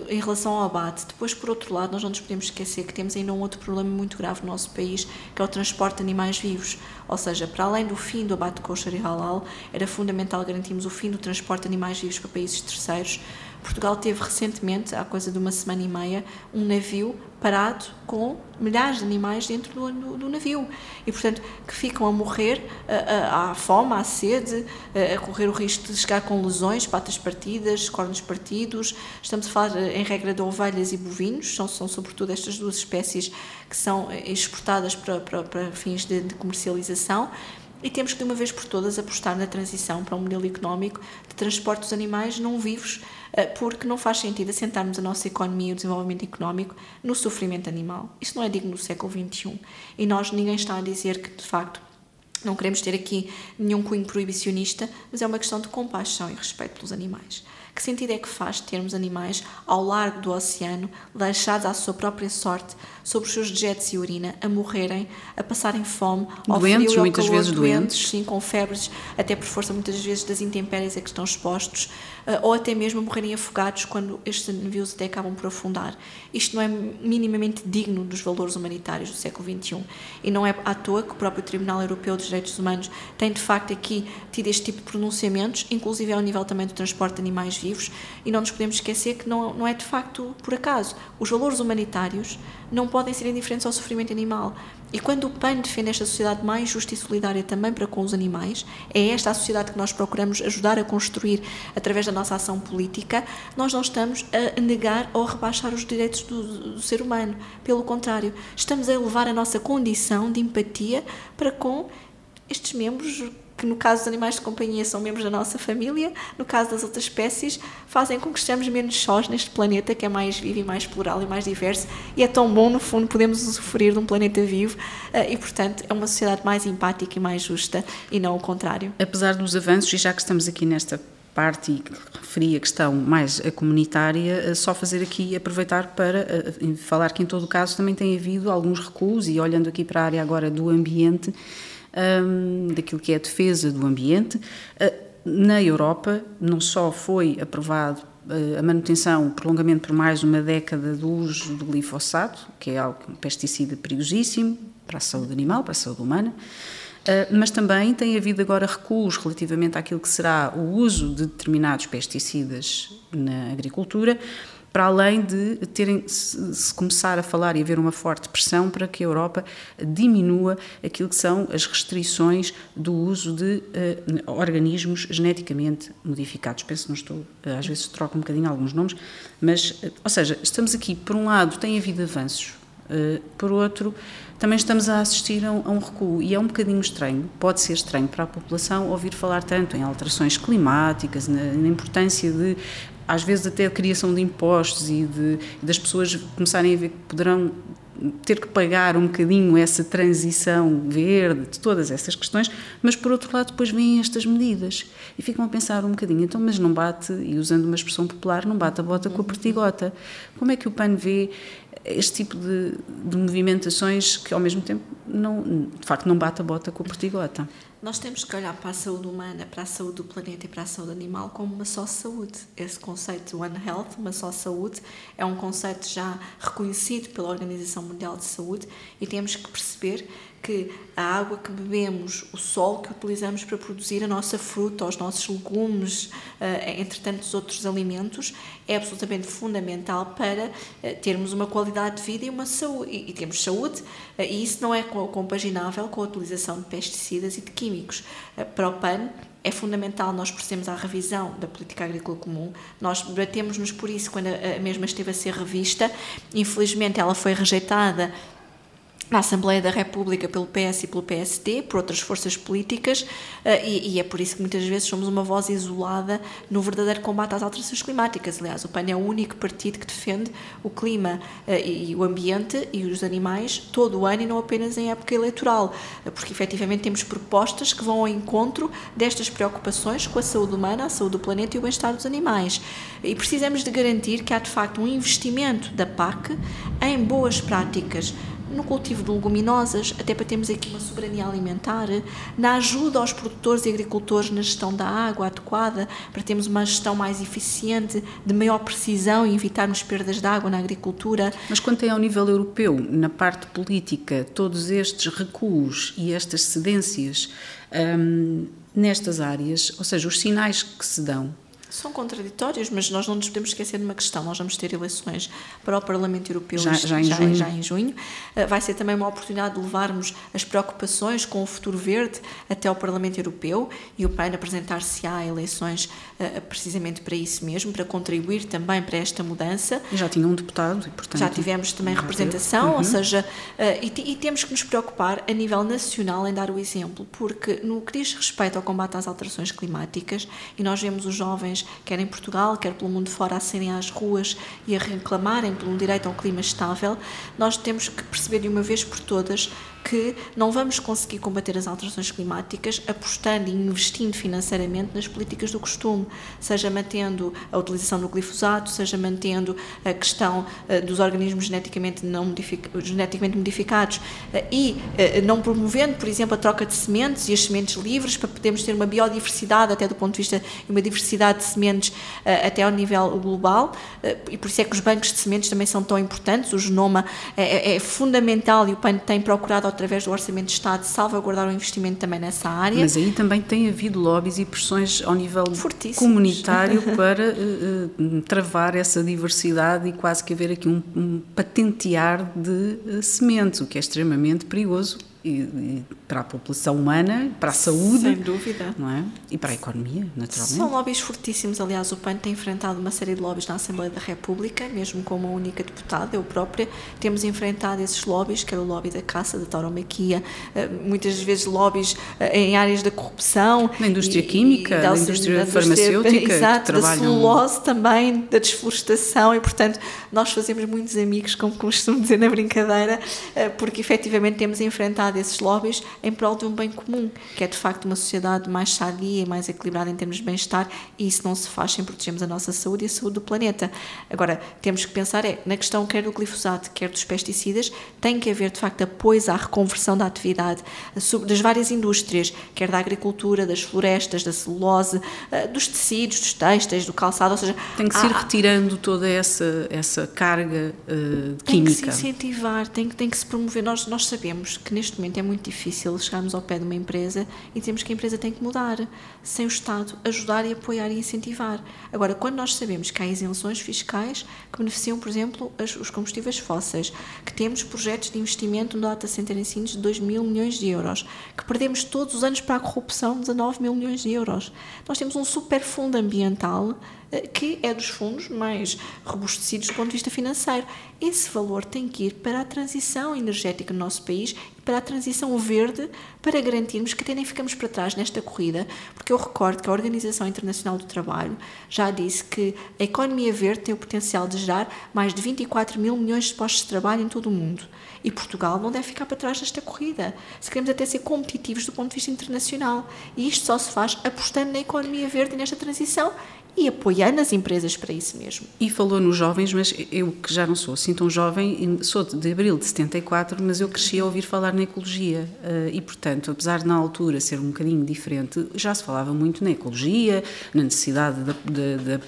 Speaker 3: em relação ao abate. Depois, por outro lado, nós não nos podemos esquecer que temos ainda um outro problema muito grave no nosso país, que é o transporte de animais vivos. Ou seja, para além do fim do abate kosher e halal, era fundamental garantirmos o fim do transporte de animais vivos para países terceiros, Portugal teve recentemente, há coisa de uma semana e meia, um navio parado com milhares de animais dentro do, do, do navio. E, portanto, que ficam a morrer à fome, à sede, a correr o risco de chegar com lesões, patas partidas, cornos partidos. Estamos a falar, em regra, de ovelhas e bovinos, são, são sobretudo estas duas espécies que são exportadas para, para, para fins de, de comercialização. E temos que, de uma vez por todas, apostar na transição para um modelo económico de transporte dos animais não vivos, eh, porque não faz sentido assentarmos a nossa economia e o desenvolvimento económico no sofrimento animal. Isso não é digno do século XXI. E nós, ninguém está a dizer que, de facto, não queremos ter aqui nenhum cunho proibicionista, mas é uma questão de compaixão e respeito pelos animais. Que sentido é que faz termos animais ao largo do oceano, deixados à sua própria sorte, sobre os seus dejetos e urina, a morrerem, a passarem fome,
Speaker 2: ao doentes,
Speaker 3: frio, ao
Speaker 2: muitas
Speaker 3: calor,
Speaker 2: vezes doentes,
Speaker 3: sim, com febres, até por força muitas vezes das intempéries a que estão expostos, eh, ou até mesmo morrerem afogados quando estes navios até acabam por afundar. Isto não é minimamente digno dos valores humanitários do século XXI. E não é à toa que o próprio Tribunal Europeu dos Direitos Humanos tem de facto aqui tido este tipo de pronunciamentos, inclusive ao nível também do transporte de animais vivos, e não nos podemos esquecer que não, não é de facto por acaso. Os valores humanitários não podem ser indiferentes ao sofrimento animal. E quando o PAN defende esta sociedade mais justa e solidária também para com os animais, é esta a sociedade que nós procuramos ajudar a construir através da nossa ação política, nós não estamos a negar ou a rebaixar os direitos do, do ser humano. Pelo contrário, estamos a elevar a nossa condição de empatia para com estes membros que no caso dos animais de companhia são membros da nossa família, no caso das outras espécies, fazem com que estejamos menos sós neste planeta que é mais vivo e mais plural e mais diverso e é tão bom, no fundo, podemos usufruir de um planeta vivo eh, e, portanto, é uma sociedade mais empática e mais justa e não o contrário.
Speaker 2: Apesar dos avanços, e já que estamos aqui nesta parte e referi a questão mais a comunitária, eh, só fazer aqui aproveitar para eh, falar que em todo o caso também tem havido alguns recuos e olhando aqui para a área agora do ambiente, um, daquilo que é a defesa do ambiente. Uh, na Europa, não só foi aprovado a manutenção, o prolongamento por mais uma década do uso do glifosato, que é algo, um pesticida perigosíssimo para a saúde animal, para a saúde humana. Mas também tem havido agora recuos relativamente àquilo que será o uso de determinados pesticidas na agricultura, para além de terem, se começar a falar e haver uma forte pressão para que a Europa diminua aquilo que são as restrições do uso de uh, organismos geneticamente modificados. Penso não estou, uh, às vezes troco um bocadinho alguns nomes, mas, uh, ou seja, estamos aqui, por um lado, tem havido avanços, por outro, também estamos a assistir a um, a um, recuo e é um bocadinho estranho, pode ser estranho para a população ouvir falar tanto em alterações climáticas, na, na importância de às vezes até a criação de impostos e de, das pessoas começarem a ver que poderão ter que pagar um bocadinho essa transição verde, de todas essas questões, mas por outro lado depois vêm estas medidas e ficam a pensar um bocadinho, então mas não bate, e usando uma expressão popular, não bate a bota com a pertigota. Como é que o PAN vê este tipo de, de movimentações que ao mesmo tempo não, de facto não bate a bota com a pertigota?
Speaker 3: Nós temos que olhar para a saúde humana, para a saúde do planeta e para a saúde animal como uma só saúde. Esse conceito One Health, uma só saúde, é um conceito já reconhecido pela Organização Mundial de Saúde e temos que perceber que a água que bebemos, o sol que utilizamos para produzir a nossa fruta, os nossos legumes, eh, entre tantos outros alimentos, é absolutamente fundamental para eh, termos uma qualidade de vida e uma saúde. E, temos saúde, eh, e isso não é compaginável com a utilização de pesticidas e de químicos. Para o PAN, é fundamental nós procedemos à revisão da política agrícola comum. Nós batemos-nos por isso quando a mesma esteve a ser revista. Infelizmente, ela foi rejeitada na Assembleia da República pelo PS e pelo PSD, por outras forças políticas, eh, e, e, é por isso que muitas vezes somos uma voz isolada no verdadeiro combate às alterações climáticas. Aliás, o PAN é o único partido que defende o clima eh, e o ambiente e os animais todo o ano e não apenas em época eleitoral, eh, porque efetivamente temos propostas que vão ao encontro destas preocupações com a saúde humana, a saúde do planeta e o bem-estar dos animais. E precisamos de garantir que há de facto um investimento da PAC em boas práticas no cultivo de leguminosas, até para termos aqui uma soberania alimentar, na ajuda aos produtores e agricultores na gestão da água adequada, para termos uma gestão mais eficiente, de maior precisão e evitarmos perdas de água na agricultura.
Speaker 2: Mas quanto é ao nível europeu, na parte política, todos estes recuos e estas cedências hum, nestas áreas, ou seja, os sinais que se dão
Speaker 3: são contraditórios, mas nós não nos podemos esquecer de uma questão. Nós vamos ter eleições para o Parlamento Europeu
Speaker 2: já, já, em, já, junho.
Speaker 3: já em junho. Uh, vai ser também uma oportunidade de levarmos as preocupações com o futuro verde até ao Parlamento Europeu e o PAN apresentar-se a eleições uh, precisamente para isso mesmo, para contribuir também para esta mudança.
Speaker 2: Já tinha um deputado e, portanto...
Speaker 3: Já tivemos também representação, uhum. ou seja, uh, e, e temos que nos preocupar a nível nacional em dar o exemplo, porque no que diz respeito ao combate às alterações climáticas, e nós vemos os jovens quer em Portugal, quer pelo mundo fora, a saírem às ruas e a reclamarem por um direito a um clima estável, nós temos que perceber de uma vez por todas que não vamos conseguir combater as alterações climáticas apostando e investindo financeiramente nas políticas do costume, seja mantendo a utilização do glifosato, seja mantendo a questão uh, dos organismos geneticamente, não modific geneticamente modificados uh, e uh, não promovendo, por exemplo, a troca de sementes e as sementes livres para podermos ter uma biodiversidade até do ponto de vista uma diversidade de sementes até ao nível global e por isso é que os bancos de sementes também são tão importantes, o genoma é, é, é fundamental e o PAN tem procurado através do Orçamento de Estado, salvaguardar o investimento também nessa área.
Speaker 2: Mas aí também tem havido lobbies e pressões ao nível comunitário [laughs] para uh, travar essa diversidade e quase que haver aqui um, um patentear de uh, sementes, o que é extremamente perigoso e, e, para a população humana, para a saúde.
Speaker 3: Sem dúvida.
Speaker 2: Não é? E para a economia, naturalmente.
Speaker 3: São lobbies fortíssimos. Aliás, o PAN tem enfrentado uma série de lobbies na Assembleia da República, mesmo como a única deputada, eu própria, temos enfrentado esses lobbies, que é o lobby da caça, da tauromaquia, eh, muitas vezes lobbies eh, em áreas da corrupção.
Speaker 2: Da indústria e, química, e da, da, indústria farmacêutica.
Speaker 3: Exato, da celulose também, da desflorestação e, portanto, nós fazemos muitos amigos, como costumo dizer na brincadeira, eh, porque efetivamente temos enfrentado desses lobbies em prol de um bem comum, que é de facto uma sociedade mais sadia e mais equilibrada em termos de bem-estar, e isso não se faz sem protegermos a nossa saúde e a saúde do planeta. Agora, temos que pensar é, na questão quer do glifosato, quer dos pesticidas, tem que haver de facto apoios à reconversão da atividade das várias indústrias, quer da agricultura, das florestas, da celulose, eh, dos tecidos, dos têxteis, do calçado, ou seja...
Speaker 2: Tem que se ir retirando toda essa, essa carga uh, química.
Speaker 3: Tem que se incentivar, tem, tem que se promover. Nós, nós sabemos que neste momento é muito difícil chegarmos ao pé de uma empresa e dizemos que a empresa tem que mudar, sem o Estado ajudar e apoiar e incentivar. Agora, quando nós sabemos que há isenções fiscais que beneficiam, por exemplo, as, os combustíveis fósseis, que temos projetos de investimento no data center de 2 mil milhões de euros, que perdemos todos os anos para a corrupção 19 mil milhões de euros. Nós temos um super fundo ambiental eh, que é dos fundos mais robustecidos do ponto de vista financeiro. Esse valor tem que ir para a transição energética no nosso país para a transição verde, para garantirmos que até nem ficamos para trás nesta corrida, porque eu recordo que a Organização Internacional do Trabalho já disse que a economia verde tem o potencial de gerar mais de 24 mil milhões de postos de trabalho em todo o mundo. E Portugal não deve ficar para trás nesta corrida, se queremos até ser competitivos do ponto de vista internacional. E isto só se faz apostando na economia verde e nesta transição e apoiando as empresas para isso mesmo.
Speaker 2: E falou nos jovens, mas eu que já não sou assim tão jovem, sou de abril de 74, mas eu cresci a ouvir falar na ecologia eh, e, portanto, apesar de na altura ser um bocadinho diferente, já se falava muito na ecologia, na necessidade da, da,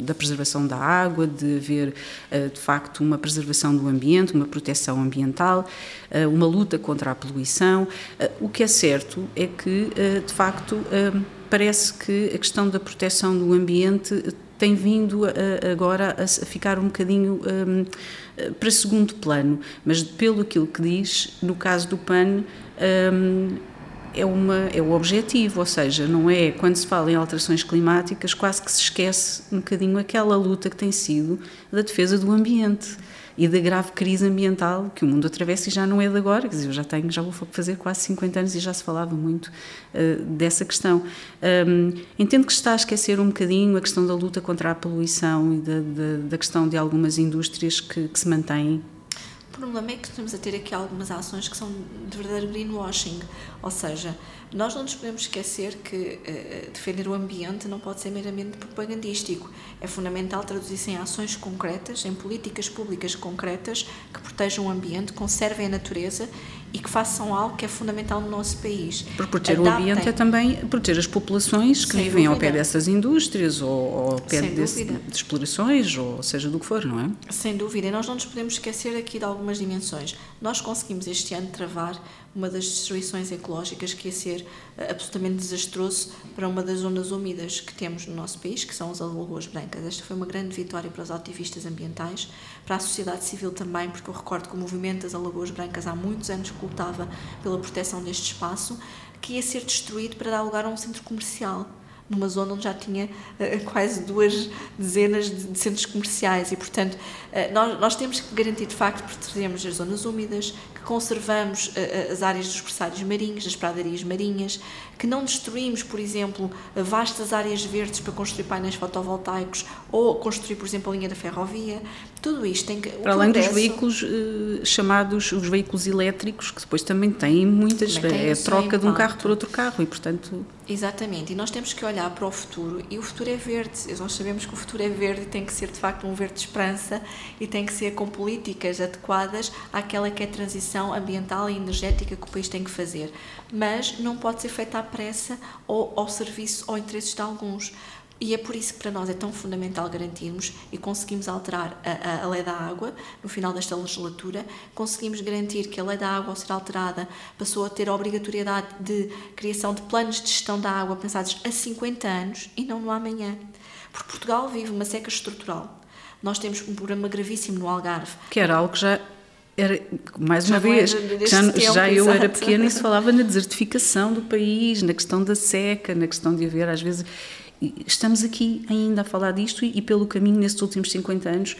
Speaker 2: da preservação da água, de haver, eh, de facto, uma preservação do ambiente, uma proteção ambiental, eh, uma luta contra a poluição. O que é certo é que, de facto, parece que a questão da proteção do ambiente tem vindo a, agora a ficar um bocadinho um, para segundo plano, mas pelo aquilo que diz, no caso do PAN, um, é, uma, é o objetivo, ou seja, não é quando se fala em alterações climáticas, quase que se esquece um bocadinho aquela luta que tem sido da defesa do ambiente e da grave crise ambiental que o mundo atravessa e já não é de agora, quer dizer, eu já tenho, já vou fazer quase 50 anos e já se falava muito uh, dessa questão. Um, entendo que está a esquecer um bocadinho a questão da luta contra a poluição e da, da, da questão de algumas indústrias que, que se mantêm
Speaker 3: problema é que estamos a ter aqui algumas ações que são de verdadeiro greenwashing, ou seja, nós não nos podemos esquecer que uh, defender o ambiente não pode ser meramente propagandístico. É fundamental traduzir-se em ações concretas, em políticas públicas concretas que protejam o ambiente, conservem a natureza e que façam algo que é fundamental no nosso país.
Speaker 2: Por proteger Adaptem. o ambiente é também proteger as populações que Sem vivem dúvida. ao pé dessas indústrias ou, ou ao pé desse, de explorações, ou seja do que for, não é?
Speaker 3: Sem dúvida. E nós não nos podemos esquecer aqui de algumas dimensões. Nós conseguimos este ano travar uma das destruições ecológicas que ia ser eh, absolutamente desastroso para uma das zonas úmidas que temos no nosso país, que são as Alagoas Brancas. Esta foi uma grande vitória para os ativistas ambientais, para a sociedade civil também, porque eu recordo que o movimento das Alagoas Brancas há muitos anos lutava pela proteção deste espaço, que ia ser destruído para dar lugar a um centro comercial numa zona onde já tinha uh, [laughs] quase duas dezenas de, de, centros comerciais e, portanto, uh, nós, nós temos que garantir, de facto, que protegemos as zonas úmidas, que conservamos uh, as áreas dos pressários marinhos, das pradarias marinhas, que não destruímos, por exemplo, vastas áreas verdes para construir painéis fotovoltaicos ou construir, por exemplo, a linha da ferrovia. Tudo isto tem que.
Speaker 2: Para além dos veículos chamados os veículos elétricos, que depois também têm muitas. Também é a troca de um carro por outro carro e, portanto.
Speaker 3: Exatamente, e nós temos que olhar para o futuro e o futuro é verde. Nós sabemos que o futuro é verde e tem que ser de facto um verde de esperança e tem que ser com políticas adequadas àquela que é a transição ambiental e energética que o país tem que fazer. Mas não pode ser feita à pressa ou ao serviço ou interesses de alguns. E é por isso que para nós é tão fundamental garantirmos e conseguimos alterar a, a, lei da água no final desta legislatura, conseguimos garantir que a lei da água, ao ser alterada, passou a ter a obrigatoriedade de criação de planos de gestão da água pensados a 50 anos e não no amanhã. Porque Portugal vive uma seca estrutural. Nós temos um problema gravíssimo no Algarve.
Speaker 2: Que era algo que já era, mais uma já vez, já, tempo, já eu era pequena e se falava na desertificação do país, na questão da seca, na questão de haver, às vezes, estamos aqui ainda a falar disto e, e pelo caminho, nesses últimos 50 anos,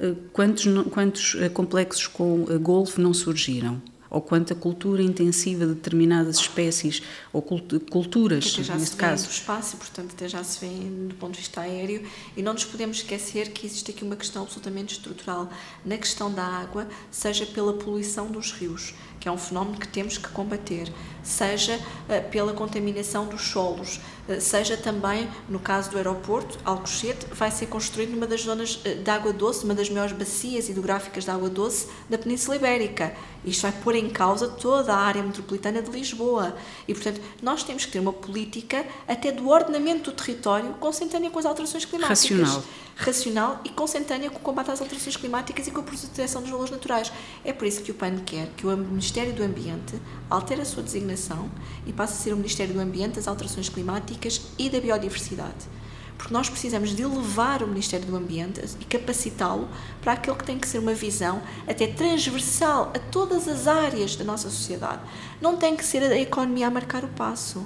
Speaker 2: eh, quantos, quantos eh, complexos com eh, golfe não surgiram? Ou quanto a cultura intensiva de determinadas espécies ou culturas,
Speaker 3: que já
Speaker 2: neste
Speaker 3: se
Speaker 2: caso.
Speaker 3: do espaço, portanto, até já se vê do ponto de vista aéreo, e não nos podemos esquecer que existe aqui uma questão absolutamente estrutural na questão da água, seja pela poluição dos rios, que é um fenómeno que temos que combater, seja uh, pela contaminação dos solos, uh, seja também, no caso do aeroporto, Alcochete vai ser construído numa das zonas uh, de água doce, uma das maiores bacias hidrográficas de água doce da Península Ibérica. Isto vai pôr em causa toda a área metropolitana de Lisboa. E, portanto, nós temos que ter uma política até do ordenamento do território consentânea com as alterações climáticas.
Speaker 2: Racional.
Speaker 3: Racional e consentânea com o combate às alterações climáticas e com a proteção dos valores naturais. É por isso que o PAN quer que o Ministério do Ambiente altere a sua designação e passe a ser o Ministério do Ambiente, das Alterações Climáticas e da Biodiversidade porque nós precisamos de elevar o Ministério do Ambiente e capacitá-lo para aquilo que tem que ser uma visão até transversal a todas as áreas da nossa sociedade. Não tem que ser a economia a marcar o passo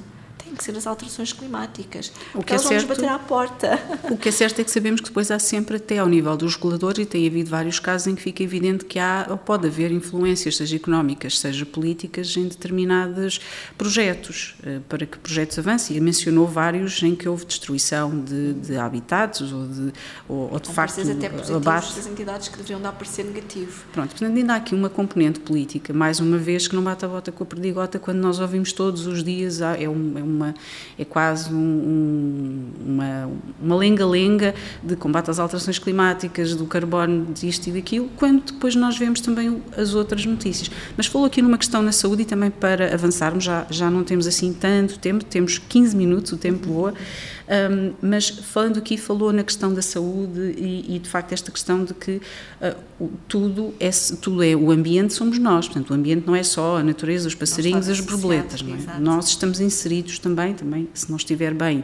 Speaker 3: tem que ser as alterações climáticas. O que é certo, bater à porta.
Speaker 2: O que é certo é que sabemos que depois há sempre, até ao nível dos reguladores, e tem havido vários casos em que fica evidente que há ou pode haver influências, seja económicas, seja políticas, em determinados projetos, eh, para que projetos avancem. E mencionou vários em que houve destruição de, de habitats ou de, ou, ou de facto
Speaker 3: até abate. das entidades que deveriam dar parecer negativo.
Speaker 2: Pronto, portanto ainda há aqui uma componente política, mais uma vez, que não bate a bota com a perdigota quando nós ouvimos todos os dias, é, um, é uma, é quase um, uma, lenga-lenga de combate às alterações climáticas, do carbono, disto e daquilo, quando depois nós vemos também as outras notícias. Mas falou aqui numa questão na saúde e também para avançarmos, já, já não temos assim tanto tempo, temos 15 minutos, o tempo voa, um, mas falando aqui, falou na questão da saúde e, e de facto esta questão de que uh, tudo, é, tudo é o ambiente, somos nós, portanto o ambiente não é só a natureza, os passarinhos, as borboletas, é? Nós estamos inseridos também, também, se não estiver bem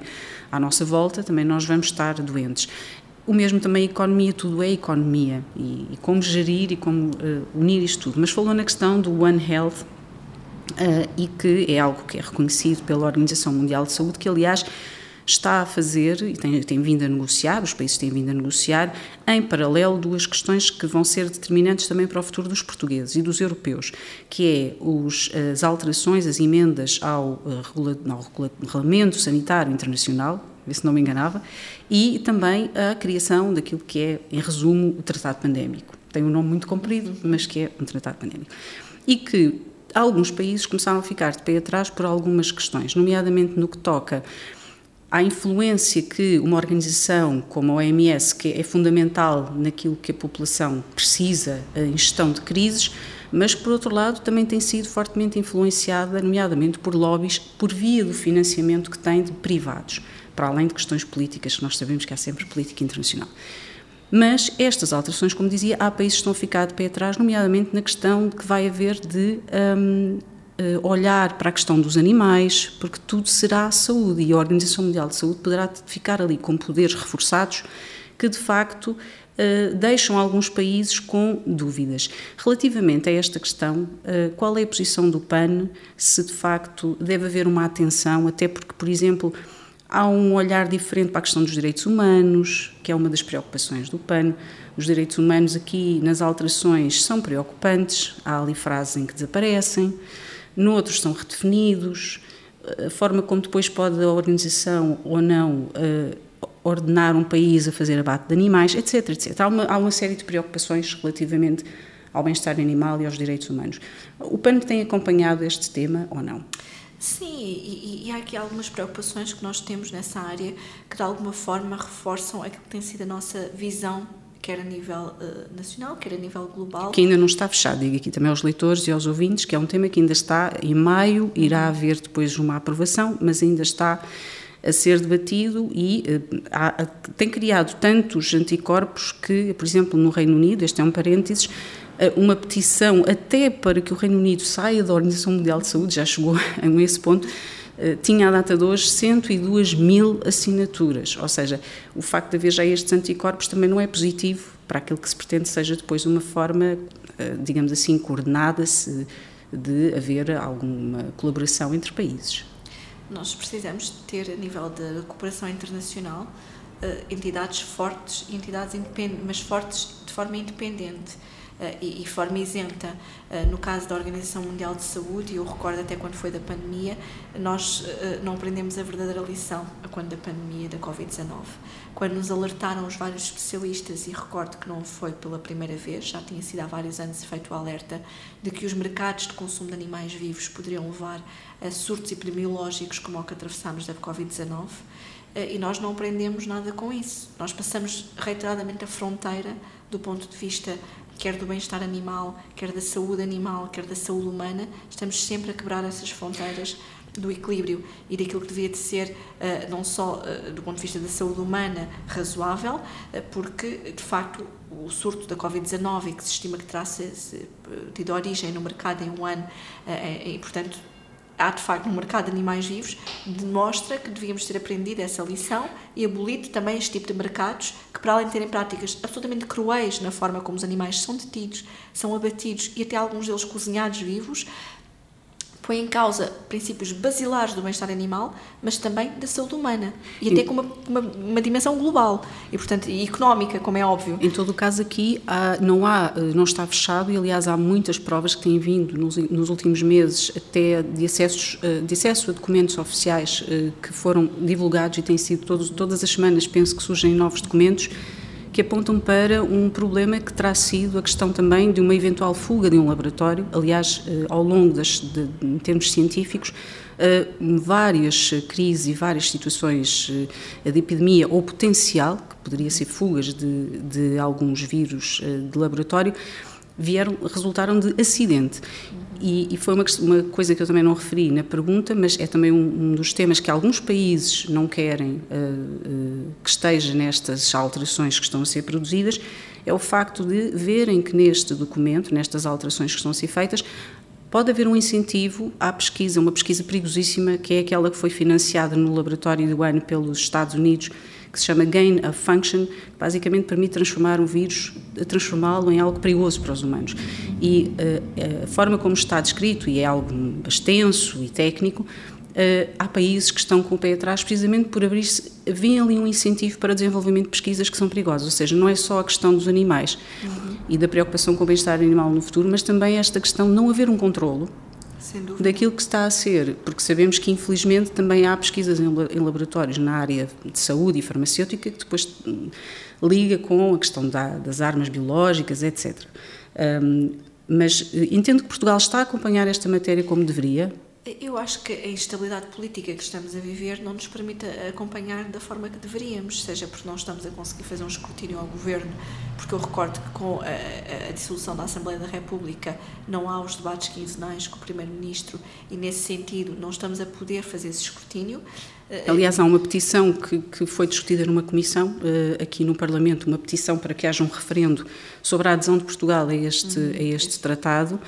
Speaker 2: à nossa volta, também nós vamos estar doentes. O mesmo também economia, tudo é economia e, e como gerir e como uh, unir isto tudo. Mas falou na questão do One Health uh, e que é algo que é reconhecido pela Organização Mundial de Saúde, que aliás está a fazer e tem, tem vindo a negociar, os países têm vindo a negociar, em paralelo, duas questões que vão ser determinantes também para o futuro dos portugueses e dos europeus, que é os, as alterações, as emendas ao, eh, ao Regulamento Sanitário Internacional, se não me enganava, e também a criação daquilo que é, em resumo, o Tratado Pandémico. Tem um nome muito comprido, mas que é um Tratado Pandémico. E que alguns países começaram a ficar de pé atrás por algumas questões, nomeadamente no que toca à influência que uma organização como a OMS, que é fundamental naquilo que a população precisa em gestão de crises, mas por outro lado também tem sido fortemente influenciada, nomeadamente por lobbies, por via do financiamento que tem de privados, para além de questões políticas, que nós sabemos que há sempre política internacional. Mas estas alterações, como dizia, há países que estão a ficar de pé atrás, nomeadamente na questão que vai haver de um, olhar para a questão dos animais, porque tudo será saúde e a Organização Mundial de Saúde poderá ficar ali com poderes reforçados que de facto eh, deixam alguns países com dúvidas. Relativamente a esta questão, eh, qual é a posição do PAN, se de facto deve haver uma atenção, até porque, por exemplo, há um olhar diferente para a questão dos direitos humanos, que é uma das preocupações do PAN. Os direitos humanos aqui nas alterações são preocupantes, há ali frases em que desaparecem noutros são redefinidos, a forma como depois pode a organização ou não uh, ordenar um país a fazer abate de animais, etc, etc. Há uma, há uma série de preocupações relativamente ao bem-estar animal e aos direitos humanos. O PAN tem acompanhado este tema ou não?
Speaker 3: Sim, e, e, há aqui algumas preocupações que nós temos nessa área que de alguma forma reforçam aquilo que tem sido a nossa visão quer a nível uh, nacional, quer a nível global.
Speaker 2: Que ainda não está fechado, digo aqui também aos leitores e aos ouvintes, que é um tema que ainda está em maio, irá haver depois uma aprovação, mas ainda está a ser debatido e uh, há, tem criado tantos anticorpos que, por exemplo, no Reino Unido, este é um parênteses, eh, uma petição até para que o Reino Unido saia da Organização Mundial de Saúde, já chegou [laughs] a esse ponto, tinha a data de hoje 102 mil assinaturas, ou seja, o facto de haver já estes anticorpos também não é positivo para aquilo que se pretende seja depois uma forma, eh, digamos assim, coordenada de haver alguma colaboração entre países.
Speaker 3: Nós precisamos ter, a nível de cooperação internacional, eh, entidades fortes entidades mas fortes de forma independente e, e forma isenta no caso da Organização Mundial de Saúde, e eu recordo até quando foi da pandemia, nós não aprendemos a verdadeira lição quando da pandemia da Covid-19. Quando nos alertaram os vários especialistas, e recordo que não foi pela primeira vez, já tinha sido há vários anos feito o alerta, de que os mercados de consumo de animais vivos poderiam levar a surtos epidemiológicos como o que atravessámos da Covid-19, e nós não aprendemos nada com isso. Nós passamos reiteradamente a fronteira do ponto de vista quer do bem-estar animal, quer da saúde animal, quer da saúde humana, estamos sempre a quebrar essas fronteiras do equilíbrio e daquilo que devia de ser, uh, não só uh, do ponto de vista da saúde humana, razoável, uh, porque, de facto, o surto da Covid-19, que se estima que terá tido origem no mercado em um ano, e, portanto, há de facto no mercado de animais vivos, demonstra que devíamos ter aprendido essa lição e abolido também este tipo de mercados que, para além de terem práticas absolutamente cruéis na forma como os animais são detidos, são abatidos e até alguns deles cozinhados vivos, põe em causa princípios basilares do bem-estar animal, mas também da saúde humana. E até com uma, uma, uma, dimensão global. E portanto económica, como é óbvio.
Speaker 2: Em todo o caso aqui há, não há, não está fechado e aliás há muitas provas que têm vindo nos, nos últimos meses até de acessos eh, de acesso a documentos oficiais eh, que foram divulgados e têm sido todos, todas as semanas penso que surgem novos documentos que apontam para um problema que terá sido a questão também de uma eventual fuga de um laboratório. Aliás, eh, ao longo das, de, termos científicos, eh, várias crises e várias situações eh, de epidemia ou potencial, que poderia ser fugas de, de alguns vírus de laboratório, vieram, resultaram de acidente. E, e foi uma, uma, coisa que eu também não referi na pergunta, mas é também um, um dos temas que alguns países não querem uh, uh, que esteja nestas alterações que estão a ser produzidas, é o facto de verem que neste documento, nestas alterações que estão a ser feitas, pode haver um incentivo à pesquisa, uma pesquisa perigosíssima, que é aquela que foi financiada no laboratório do ano pelos Estados Unidos que se chama Gain of Function, que basicamente permite transformar um vírus, transformá-lo em algo perigoso para os humanos. E uh, a forma como está descrito, e é algo extenso e técnico, uh, há países que estão com o pé atrás precisamente por abrir-se, vem ali um incentivo para o desenvolvimento de pesquisas que são perigosas, ou seja, não é só a questão dos animais uhum. e da preocupação com o bem-estar animal no futuro, mas também esta questão de não haver um controlo daquilo que está a ser, porque sabemos que infelizmente também há pesquisas em laboratórios na área de saúde e farmacêutica que depois hum, liga com a questão da, das armas biológicas, etc. Um, mas eh, entendo que Portugal está a acompanhar esta matéria como deveria,
Speaker 3: eu acho que a instabilidade política que estamos a viver não nos permite acompanhar da forma que deveríamos, seja porque não estamos a conseguir fazer um escrutínio ao governo, porque eu recordo que com a, a dissolução da Assembleia da República não há os debates quinzenais com o Primeiro-Ministro e, nesse sentido, não estamos a poder fazer esse escrutínio.
Speaker 2: Aliás, há uma petição que, que foi discutida numa comissão uh, aqui no Parlamento, uma petição para que haja um referendo sobre a adesão de Portugal a este, uhum. a este tratado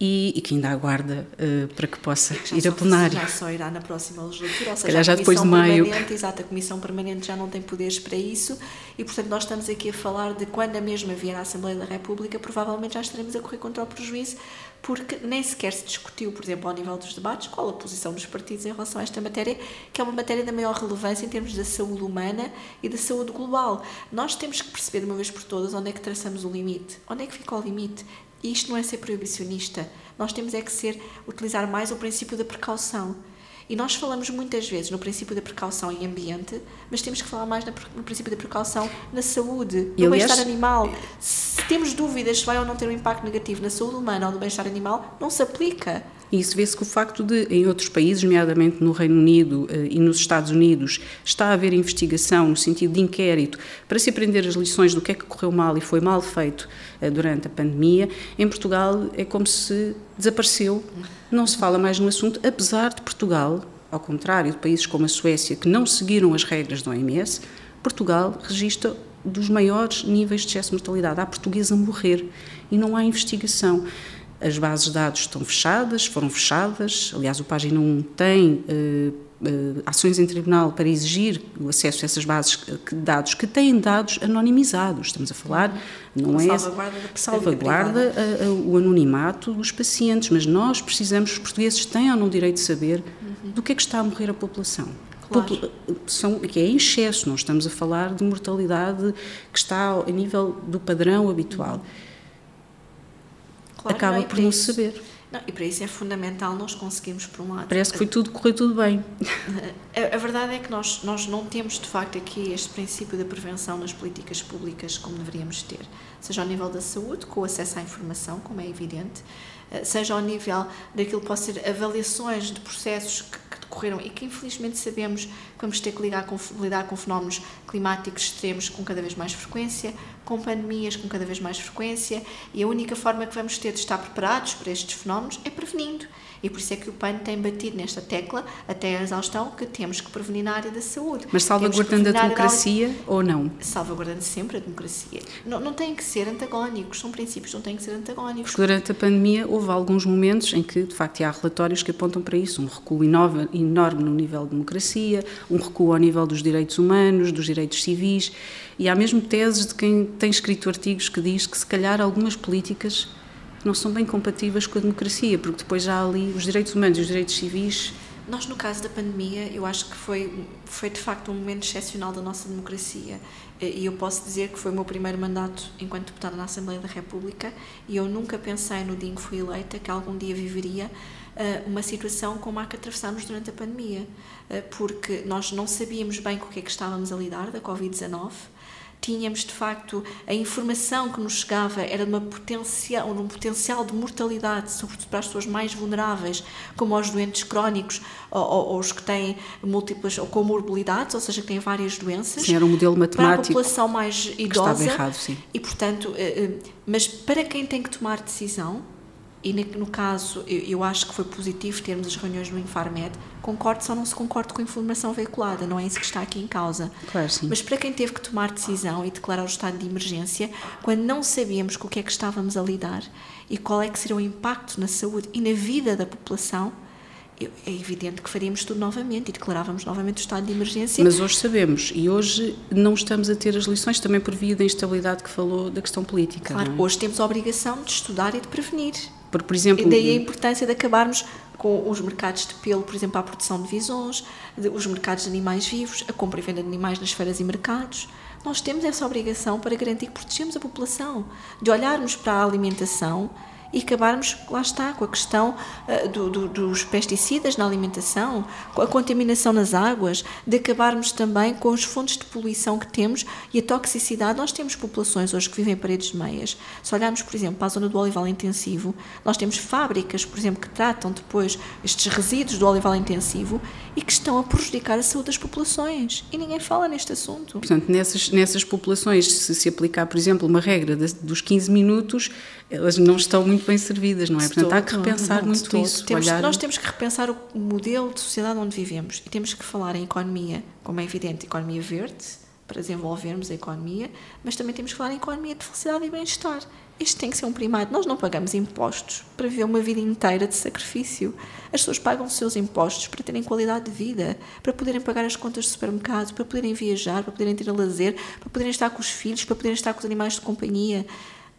Speaker 2: e, e, que ainda aguarda uh, para que possa ir a plenário.
Speaker 3: Já só irá na próxima legislatura, ou seja, já depois de maio. Exato, a Comissão Permanente já não tem poderes para isso e, portanto, nós estamos aqui a falar de quando a mesma vier à Assembleia da República, provavelmente já estaremos a correr contra o prejuízo, porque nem sequer se discutiu, por exemplo, ao nível dos debates, qual a posição dos partidos em relação a esta matéria, que é uma matéria da maior relevância em termos da saúde humana e da saúde global. Nós temos que perceber de uma vez por todas onde é que traçamos o limite, onde é que fica o limite. E isto não é ser proibicionista. Nós temos é que ser utilizar mais o princípio da precaução. E nós falamos muitas vezes no princípio da precaução em ambiente, mas temos que falar mais no princípio da precaução na saúde, no bem-estar animal. Se temos dúvidas se vai ou não ter um impacto negativo na saúde humana ou no bem-estar animal, não se aplica.
Speaker 2: E isso vê-se que o facto de, em outros países, nomeadamente no Reino Unido uh, e nos Estados Unidos, está a haver investigação no sentido de inquérito para se aprender as lições do que é que correu mal e foi mal feito uh, durante a pandemia. Em Portugal é como se desapareceu, não se fala mais no assunto, apesar de Portugal, ao contrário de países como a Suécia, que não seguiram as regras da OMS, Portugal registra dos maiores níveis de excesso de mortalidade. Há portugueses a morrer e não há investigação. As bases de dados estão fechadas, foram fechadas. Aliás, o Página 1 tem uh, uh, ações em tribunal para exigir o acesso a essas bases de dados que têm dados anonimizados. Estamos a falar, não
Speaker 3: Uma
Speaker 2: é
Speaker 3: salvaguarda,
Speaker 2: salvaguarda a, a, o anonimato dos pacientes, mas nós precisamos, os portugueses têm ou não o direito de saber uhum. do que é que está a morrer a população.
Speaker 3: Claro.
Speaker 2: São, que é em excesso, não estamos a falar de mortalidade que está a nível do padrão habitual. Uhum claro, acaba não, por não isso, saber.
Speaker 3: Não, e para isso é fundamental nós conseguirmos, por um lado.
Speaker 2: Parece que foi tudo, correu tudo bem. [laughs]
Speaker 3: A, a, verdade é que nós, nós não temos, de facto, aqui este princípio da prevenção nas políticas públicas como deveríamos ter. Seja ao nível da saúde, com o acesso à informação, como é evidente, eh, seja ao nível daquilo que pode ser avaliações de processos que decorreram e que infelizmente sabemos que vamos ter que com, lidar com fenómenos climáticos extremos com cada vez mais frequência, com pandemias com cada vez mais frequência e a única forma que vamos ter de estar preparados para estes fenómenos é prevenindo. E por isso é que o PAN tem batido nesta tecla, até a exaustão, que temos que prevenir na área da saúde.
Speaker 2: Mas salvaguardando a democracia da... ou não?
Speaker 3: Salvaguardando sempre a democracia. Não, não têm que ser antagónicos, são princípios, não têm que ser antagónicos.
Speaker 2: Durante a pandemia houve alguns momentos em que, de facto, há relatórios que apontam para isso, um recuo enorme no nível de democracia, um recuo ao nível dos direitos humanos, dos direitos civis, e há mesmo teses de quem tem escrito artigos que diz que se calhar algumas políticas não são bem compatíveis com a democracia, porque depois há ali os direitos humanos e os direitos civis.
Speaker 3: Nós, no caso da pandemia, eu acho que foi, foi de facto um momento excepcional da nossa democracia. E eu posso dizer que foi o meu primeiro mandato enquanto deputada na Assembleia da República e eu nunca pensei no dia em que fui eleita que algum dia viveria eh, uma situação como a que atravessámos durante a pandemia, eh, porque nós não sabíamos bem com o que é que estávamos a lidar da Covid-19 tínhamos de facto a informação que nos chegava era de, uma potencial, de um potencial de mortalidade, sobretudo para as pessoas mais vulneráveis, como aos doentes crónicos ou, ou, os que têm múltiplas ou comorbilidades, ou seja, que têm várias doenças.
Speaker 2: Sim, era um modelo matemático.
Speaker 3: Para a população mais idosa.
Speaker 2: estava errado, sim.
Speaker 3: E, portanto, eh, eh, mas para quem tem que tomar decisão, e no caso, eu, acho que foi positivo termos as reuniões no Infarmed. Concordo, só não se concordo com a informação veiculada, não é isso que está aqui em causa.
Speaker 2: Claro, sim.
Speaker 3: Mas para quem teve que tomar decisão e declarar o estado de emergência, quando não sabíamos com o que é que estávamos a lidar e qual é que seria o impacto na saúde e na vida da população, é evidente que faríamos tudo novamente e declarávamos novamente o estado de emergência.
Speaker 2: Mas hoje sabemos e hoje não estamos a ter as lições também por via da instabilidade que falou da questão política.
Speaker 3: Claro,
Speaker 2: é?
Speaker 3: hoje temos a obrigação de estudar e de prevenir.
Speaker 2: Porque, por exemplo,
Speaker 3: e daí a importância de acabarmos com os mercados de pelo, por exemplo, a produção de visões, os mercados de animais vivos, a compra e venda de animais nas feiras e mercados. Nós temos essa obrigação para garantir que protegemos a população, de olharmos para a alimentação e acabarmos, lá está, com a questão uh, do, do, dos pesticidas na alimentação, com a contaminação nas águas, de acabarmos também com os fontes de poluição que temos e a toxicidade. Nós temos populações hoje que vivem em paredes de meias. Se olharmos, por exemplo, para a zona do olival intensivo, nós temos fábricas, por exemplo, que tratam depois estes resíduos do olival intensivo e que estão a prejudicar a saúde das populações. E ninguém fala neste assunto.
Speaker 2: Portanto, nessas, nessas populações, se se aplicar, por exemplo, uma regra de, dos 15 minutos, elas não estão muito bem servidas, não é? Portanto, há que repensar muito isso.
Speaker 3: Temos,
Speaker 2: olhar...
Speaker 3: Nós temos que repensar o modelo de sociedade onde vivemos e temos que falar em economia, como é evidente, economia verde, para desenvolvermos a economia, mas também temos que falar em economia de felicidade e bem-estar. Este tem que ser um primário. Nós não pagamos impostos para viver uma vida inteira de sacrifício. As pessoas pagam os seus impostos para terem qualidade de vida, para poderem pagar as contas do supermercado, para poderem viajar, para poderem ter lazer, para poderem estar com os filhos, para poderem estar com os animais de companhia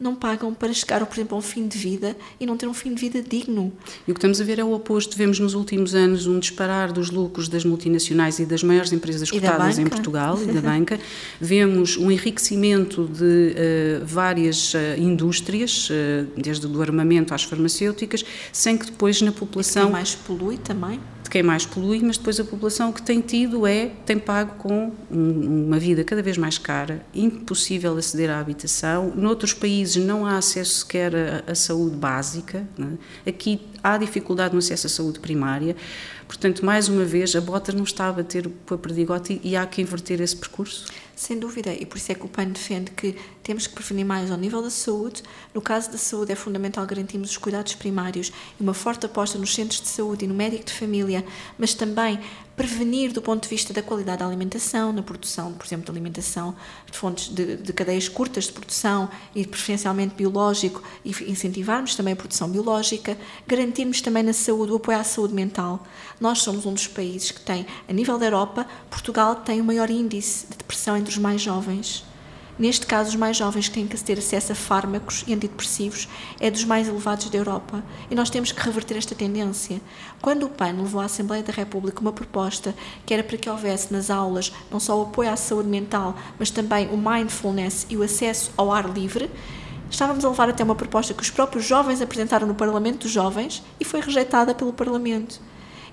Speaker 3: não pagam para chegar, por exemplo, a um fim de vida e não ter um fim de vida digno.
Speaker 2: E o que estamos a ver é o oposto. Vemos nos últimos anos um disparar dos lucros das multinacionais e das maiores empresas cotadas em Portugal e da [laughs] banca. Vemos um enriquecimento de uh, várias uh, indústrias, uh, desde o armamento às farmacêuticas, sem que depois na população.
Speaker 3: E mais polui também
Speaker 2: quem mais polui, mas depois a população que tem tido é, tem pago com uma vida cada vez mais cara, impossível aceder à habitação. Noutros países não há acesso sequer à, à saúde básica. É? Aqui há dificuldade no acesso à saúde primária. Portanto, mais uma vez, a bota não está a bater com a perdigote e há que inverter esse percurso.
Speaker 3: Sem dúvida, e por isso é que o PAN defende que temos que prevenir mais ao nível da saúde. No caso da saúde, é fundamental garantirmos os cuidados primários e uma forte aposta nos centros de saúde e no médico de família, mas também prevenir do ponto de vista da qualidade da alimentação, na produção, por exemplo, de alimentação de fontes de, de cadeias curtas de produção e preferencialmente biológico, e incentivarmos também a produção biológica, garantirmos também na saúde o apoio à saúde mental. Nós somos um dos países que tem, a nível da Europa, Portugal tem o maior índice de depressão entre os mais jovens. Neste caso, os mais jovens que têm que ter acesso a fármacos e antidepressivos é dos mais elevados da Europa. E nós temos que reverter esta tendência. Quando o PAN levou à Assembleia da República uma proposta que era para que houvesse nas aulas não só o apoio à saúde mental, mas também o mindfulness e o acesso ao ar livre, Estávamos a levar até uma proposta que os próprios jovens apresentaram no Parlamento dos Jovens e foi rejeitada pelo Parlamento.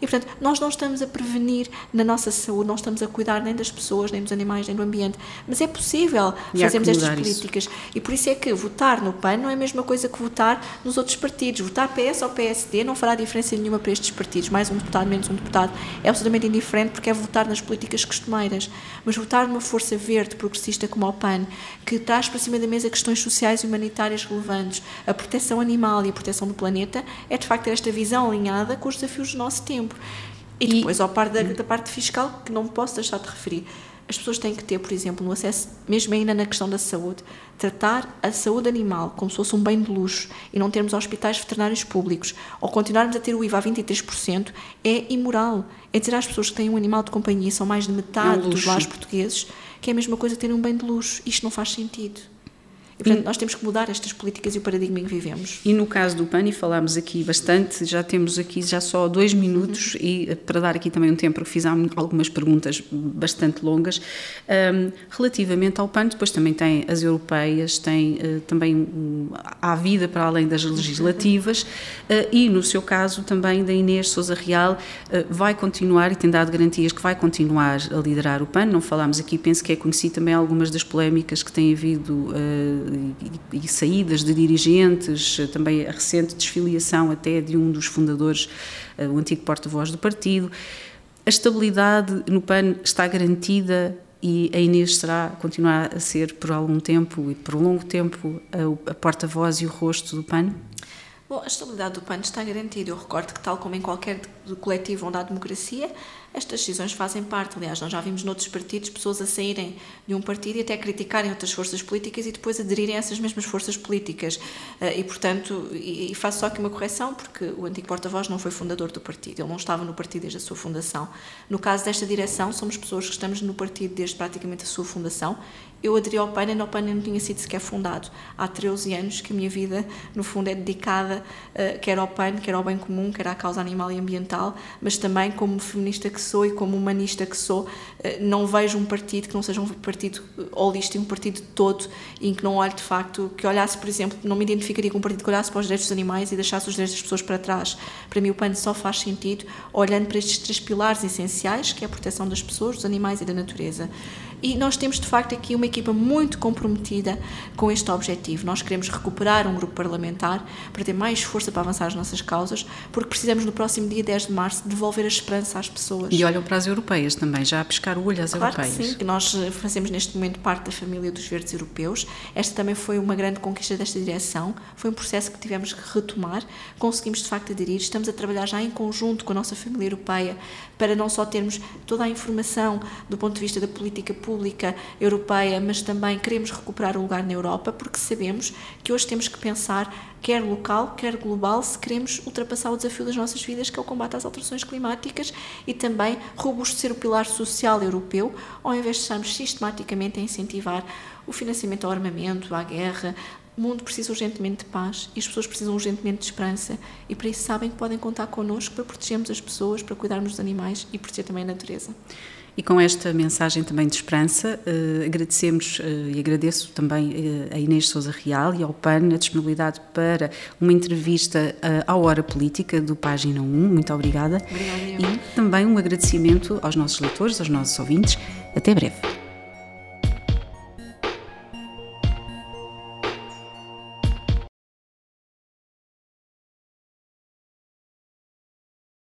Speaker 3: E, portanto, nós não estamos a prevenir na nossa saúde, não estamos a cuidar nem das pessoas, nem dos animais, nem do ambiente. Mas é possível fazermos estas políticas. Isso. E por isso é que votar no PAN não é a mesma coisa que votar nos outros partidos. Votar PS ou PSD não fará diferença nenhuma para estes partidos. Mais um deputado, menos um deputado, é absolutamente indiferente porque é votar nas políticas costumeiras. Mas votar numa força verde, progressista como o PAN, que traz para cima da mesa questões sociais e humanitárias relevantes, a proteção animal e a proteção do planeta, é de facto ter esta visão alinhada com os desafios do nosso tempo. E depois, e, ao par da, da, parte fiscal, que não posso deixar de referir, as pessoas têm que ter, por exemplo, no acesso, mesmo ainda na questão da saúde, tratar a saúde animal como se fosse um bem de luxo e não termos hospitais veterinários públicos ou continuarmos a ter o IVA a 23% é imoral. É dizer às pessoas que têm um animal de companhia, são mais de metade é um dos lares portugueses, que é a mesma coisa ter um bem de luxo. Isto não faz sentido. E, portanto, nós temos que mudar estas políticas e o paradigma em que vivemos.
Speaker 2: E no caso do PAN, e falámos aqui bastante, já temos aqui já só dois minutos uhum. e eh, para dar aqui também um tempo, porque fiz algumas perguntas bastante longas, um, relativamente ao PAN, depois também tem as europeias, tem uh, também um, a vida para além das legislativas uh, e no seu caso também da Inês Souza Real uh, vai continuar e tem dado garantias que vai continuar a liderar o PAN, não falámos aqui, penso que é conhecido também algumas das polémicas que têm havido e, e, saídas de dirigentes, também a recente desfiliação até de um dos fundadores, eh, o antigo porta-voz do partido. A estabilidade no PAN está garantida e a Inês será, continuar a ser por algum tempo e por um longo tempo a, a porta-voz e o rosto do PAN?
Speaker 3: Bom, a estabilidade do PAN está garantida. Eu recordo que, tal como em qualquer coletivo onde há democracia, estas decisões fazem parte. Aliás, nós já vimos noutros partidos pessoas a saírem de um partido e até criticarem outras forças políticas e depois aderirem a essas mesmas forças políticas. Eh, e, portanto, e faço só aqui uma correção, porque o antigo porta-voz não foi fundador do partido, ele não estava no partido desde a sua fundação. No caso desta direção, somos pessoas que estamos no partido desde praticamente a sua fundação eu aderi ao PAN e o PAN não tinha sido sequer fundado. Há 13 anos que a minha vida, no fundo, é dedicada uh, quer ao PAN, quer ao bem comum, quer à causa animal e ambiental, mas também como feminista que sou e como humanista que sou, uh, não vejo um partido que não seja um partido holístico, um partido todo, em que não olhe de facto, que olhasse, por exemplo, não me identificaria com um partido que olhasse para os direitos dos animais e deixasse os direitos das pessoas para trás. Para mim, o PAN só faz sentido olhando para estes três pilares essenciais, que é a proteção das pessoas, dos animais e da natureza. E nós temos, de facto, aqui uma equipa muito comprometida com este objetivo. Nós queremos recuperar um grupo parlamentar para ter mais força para avançar as nossas causas, porque precisamos, no próximo dia 10 de março, devolver a esperança às pessoas.
Speaker 2: E olham para as europeias também, já a pescar o olho às
Speaker 3: claro
Speaker 2: europeias.
Speaker 3: Que sim, que nós eh, fazemos neste momento parte da família dos verdes europeus. Esta também foi uma grande conquista desta direção. Foi um processo que tivemos que retomar. Conseguimos, de facto, aderir. Estamos a trabalhar já em conjunto com a nossa família europeia para não só termos toda a informação do ponto de vista da política pública, pública europeia, mas também queremos recuperar o lugar na Europa, porque sabemos que hoje temos que pensar, quer local, quer global, se queremos ultrapassar o desafio das nossas vidas, que é o combate às alterações climáticas e também robustecer o pilar social europeu, ao invés de estarmos sistematicamente a incentivar o financiamento ao armamento, à guerra, o mundo precisa urgentemente de paz e as pessoas precisam urgentemente de esperança e para isso sabem que podem contar connosco para protegermos as pessoas, para cuidarmos dos animais e proteger também a natureza.
Speaker 2: E com esta mensagem também de esperança, eh, agradecemos eh, e agradeço também eh, a Inês Souza Real e ao PAN a disponibilidade para uma entrevista à Hora Política do Página 1. Muito obrigada.
Speaker 3: Obrigada.
Speaker 2: E também um agradecimento aos nossos leitores, aos nossos ouvintes. Até breve.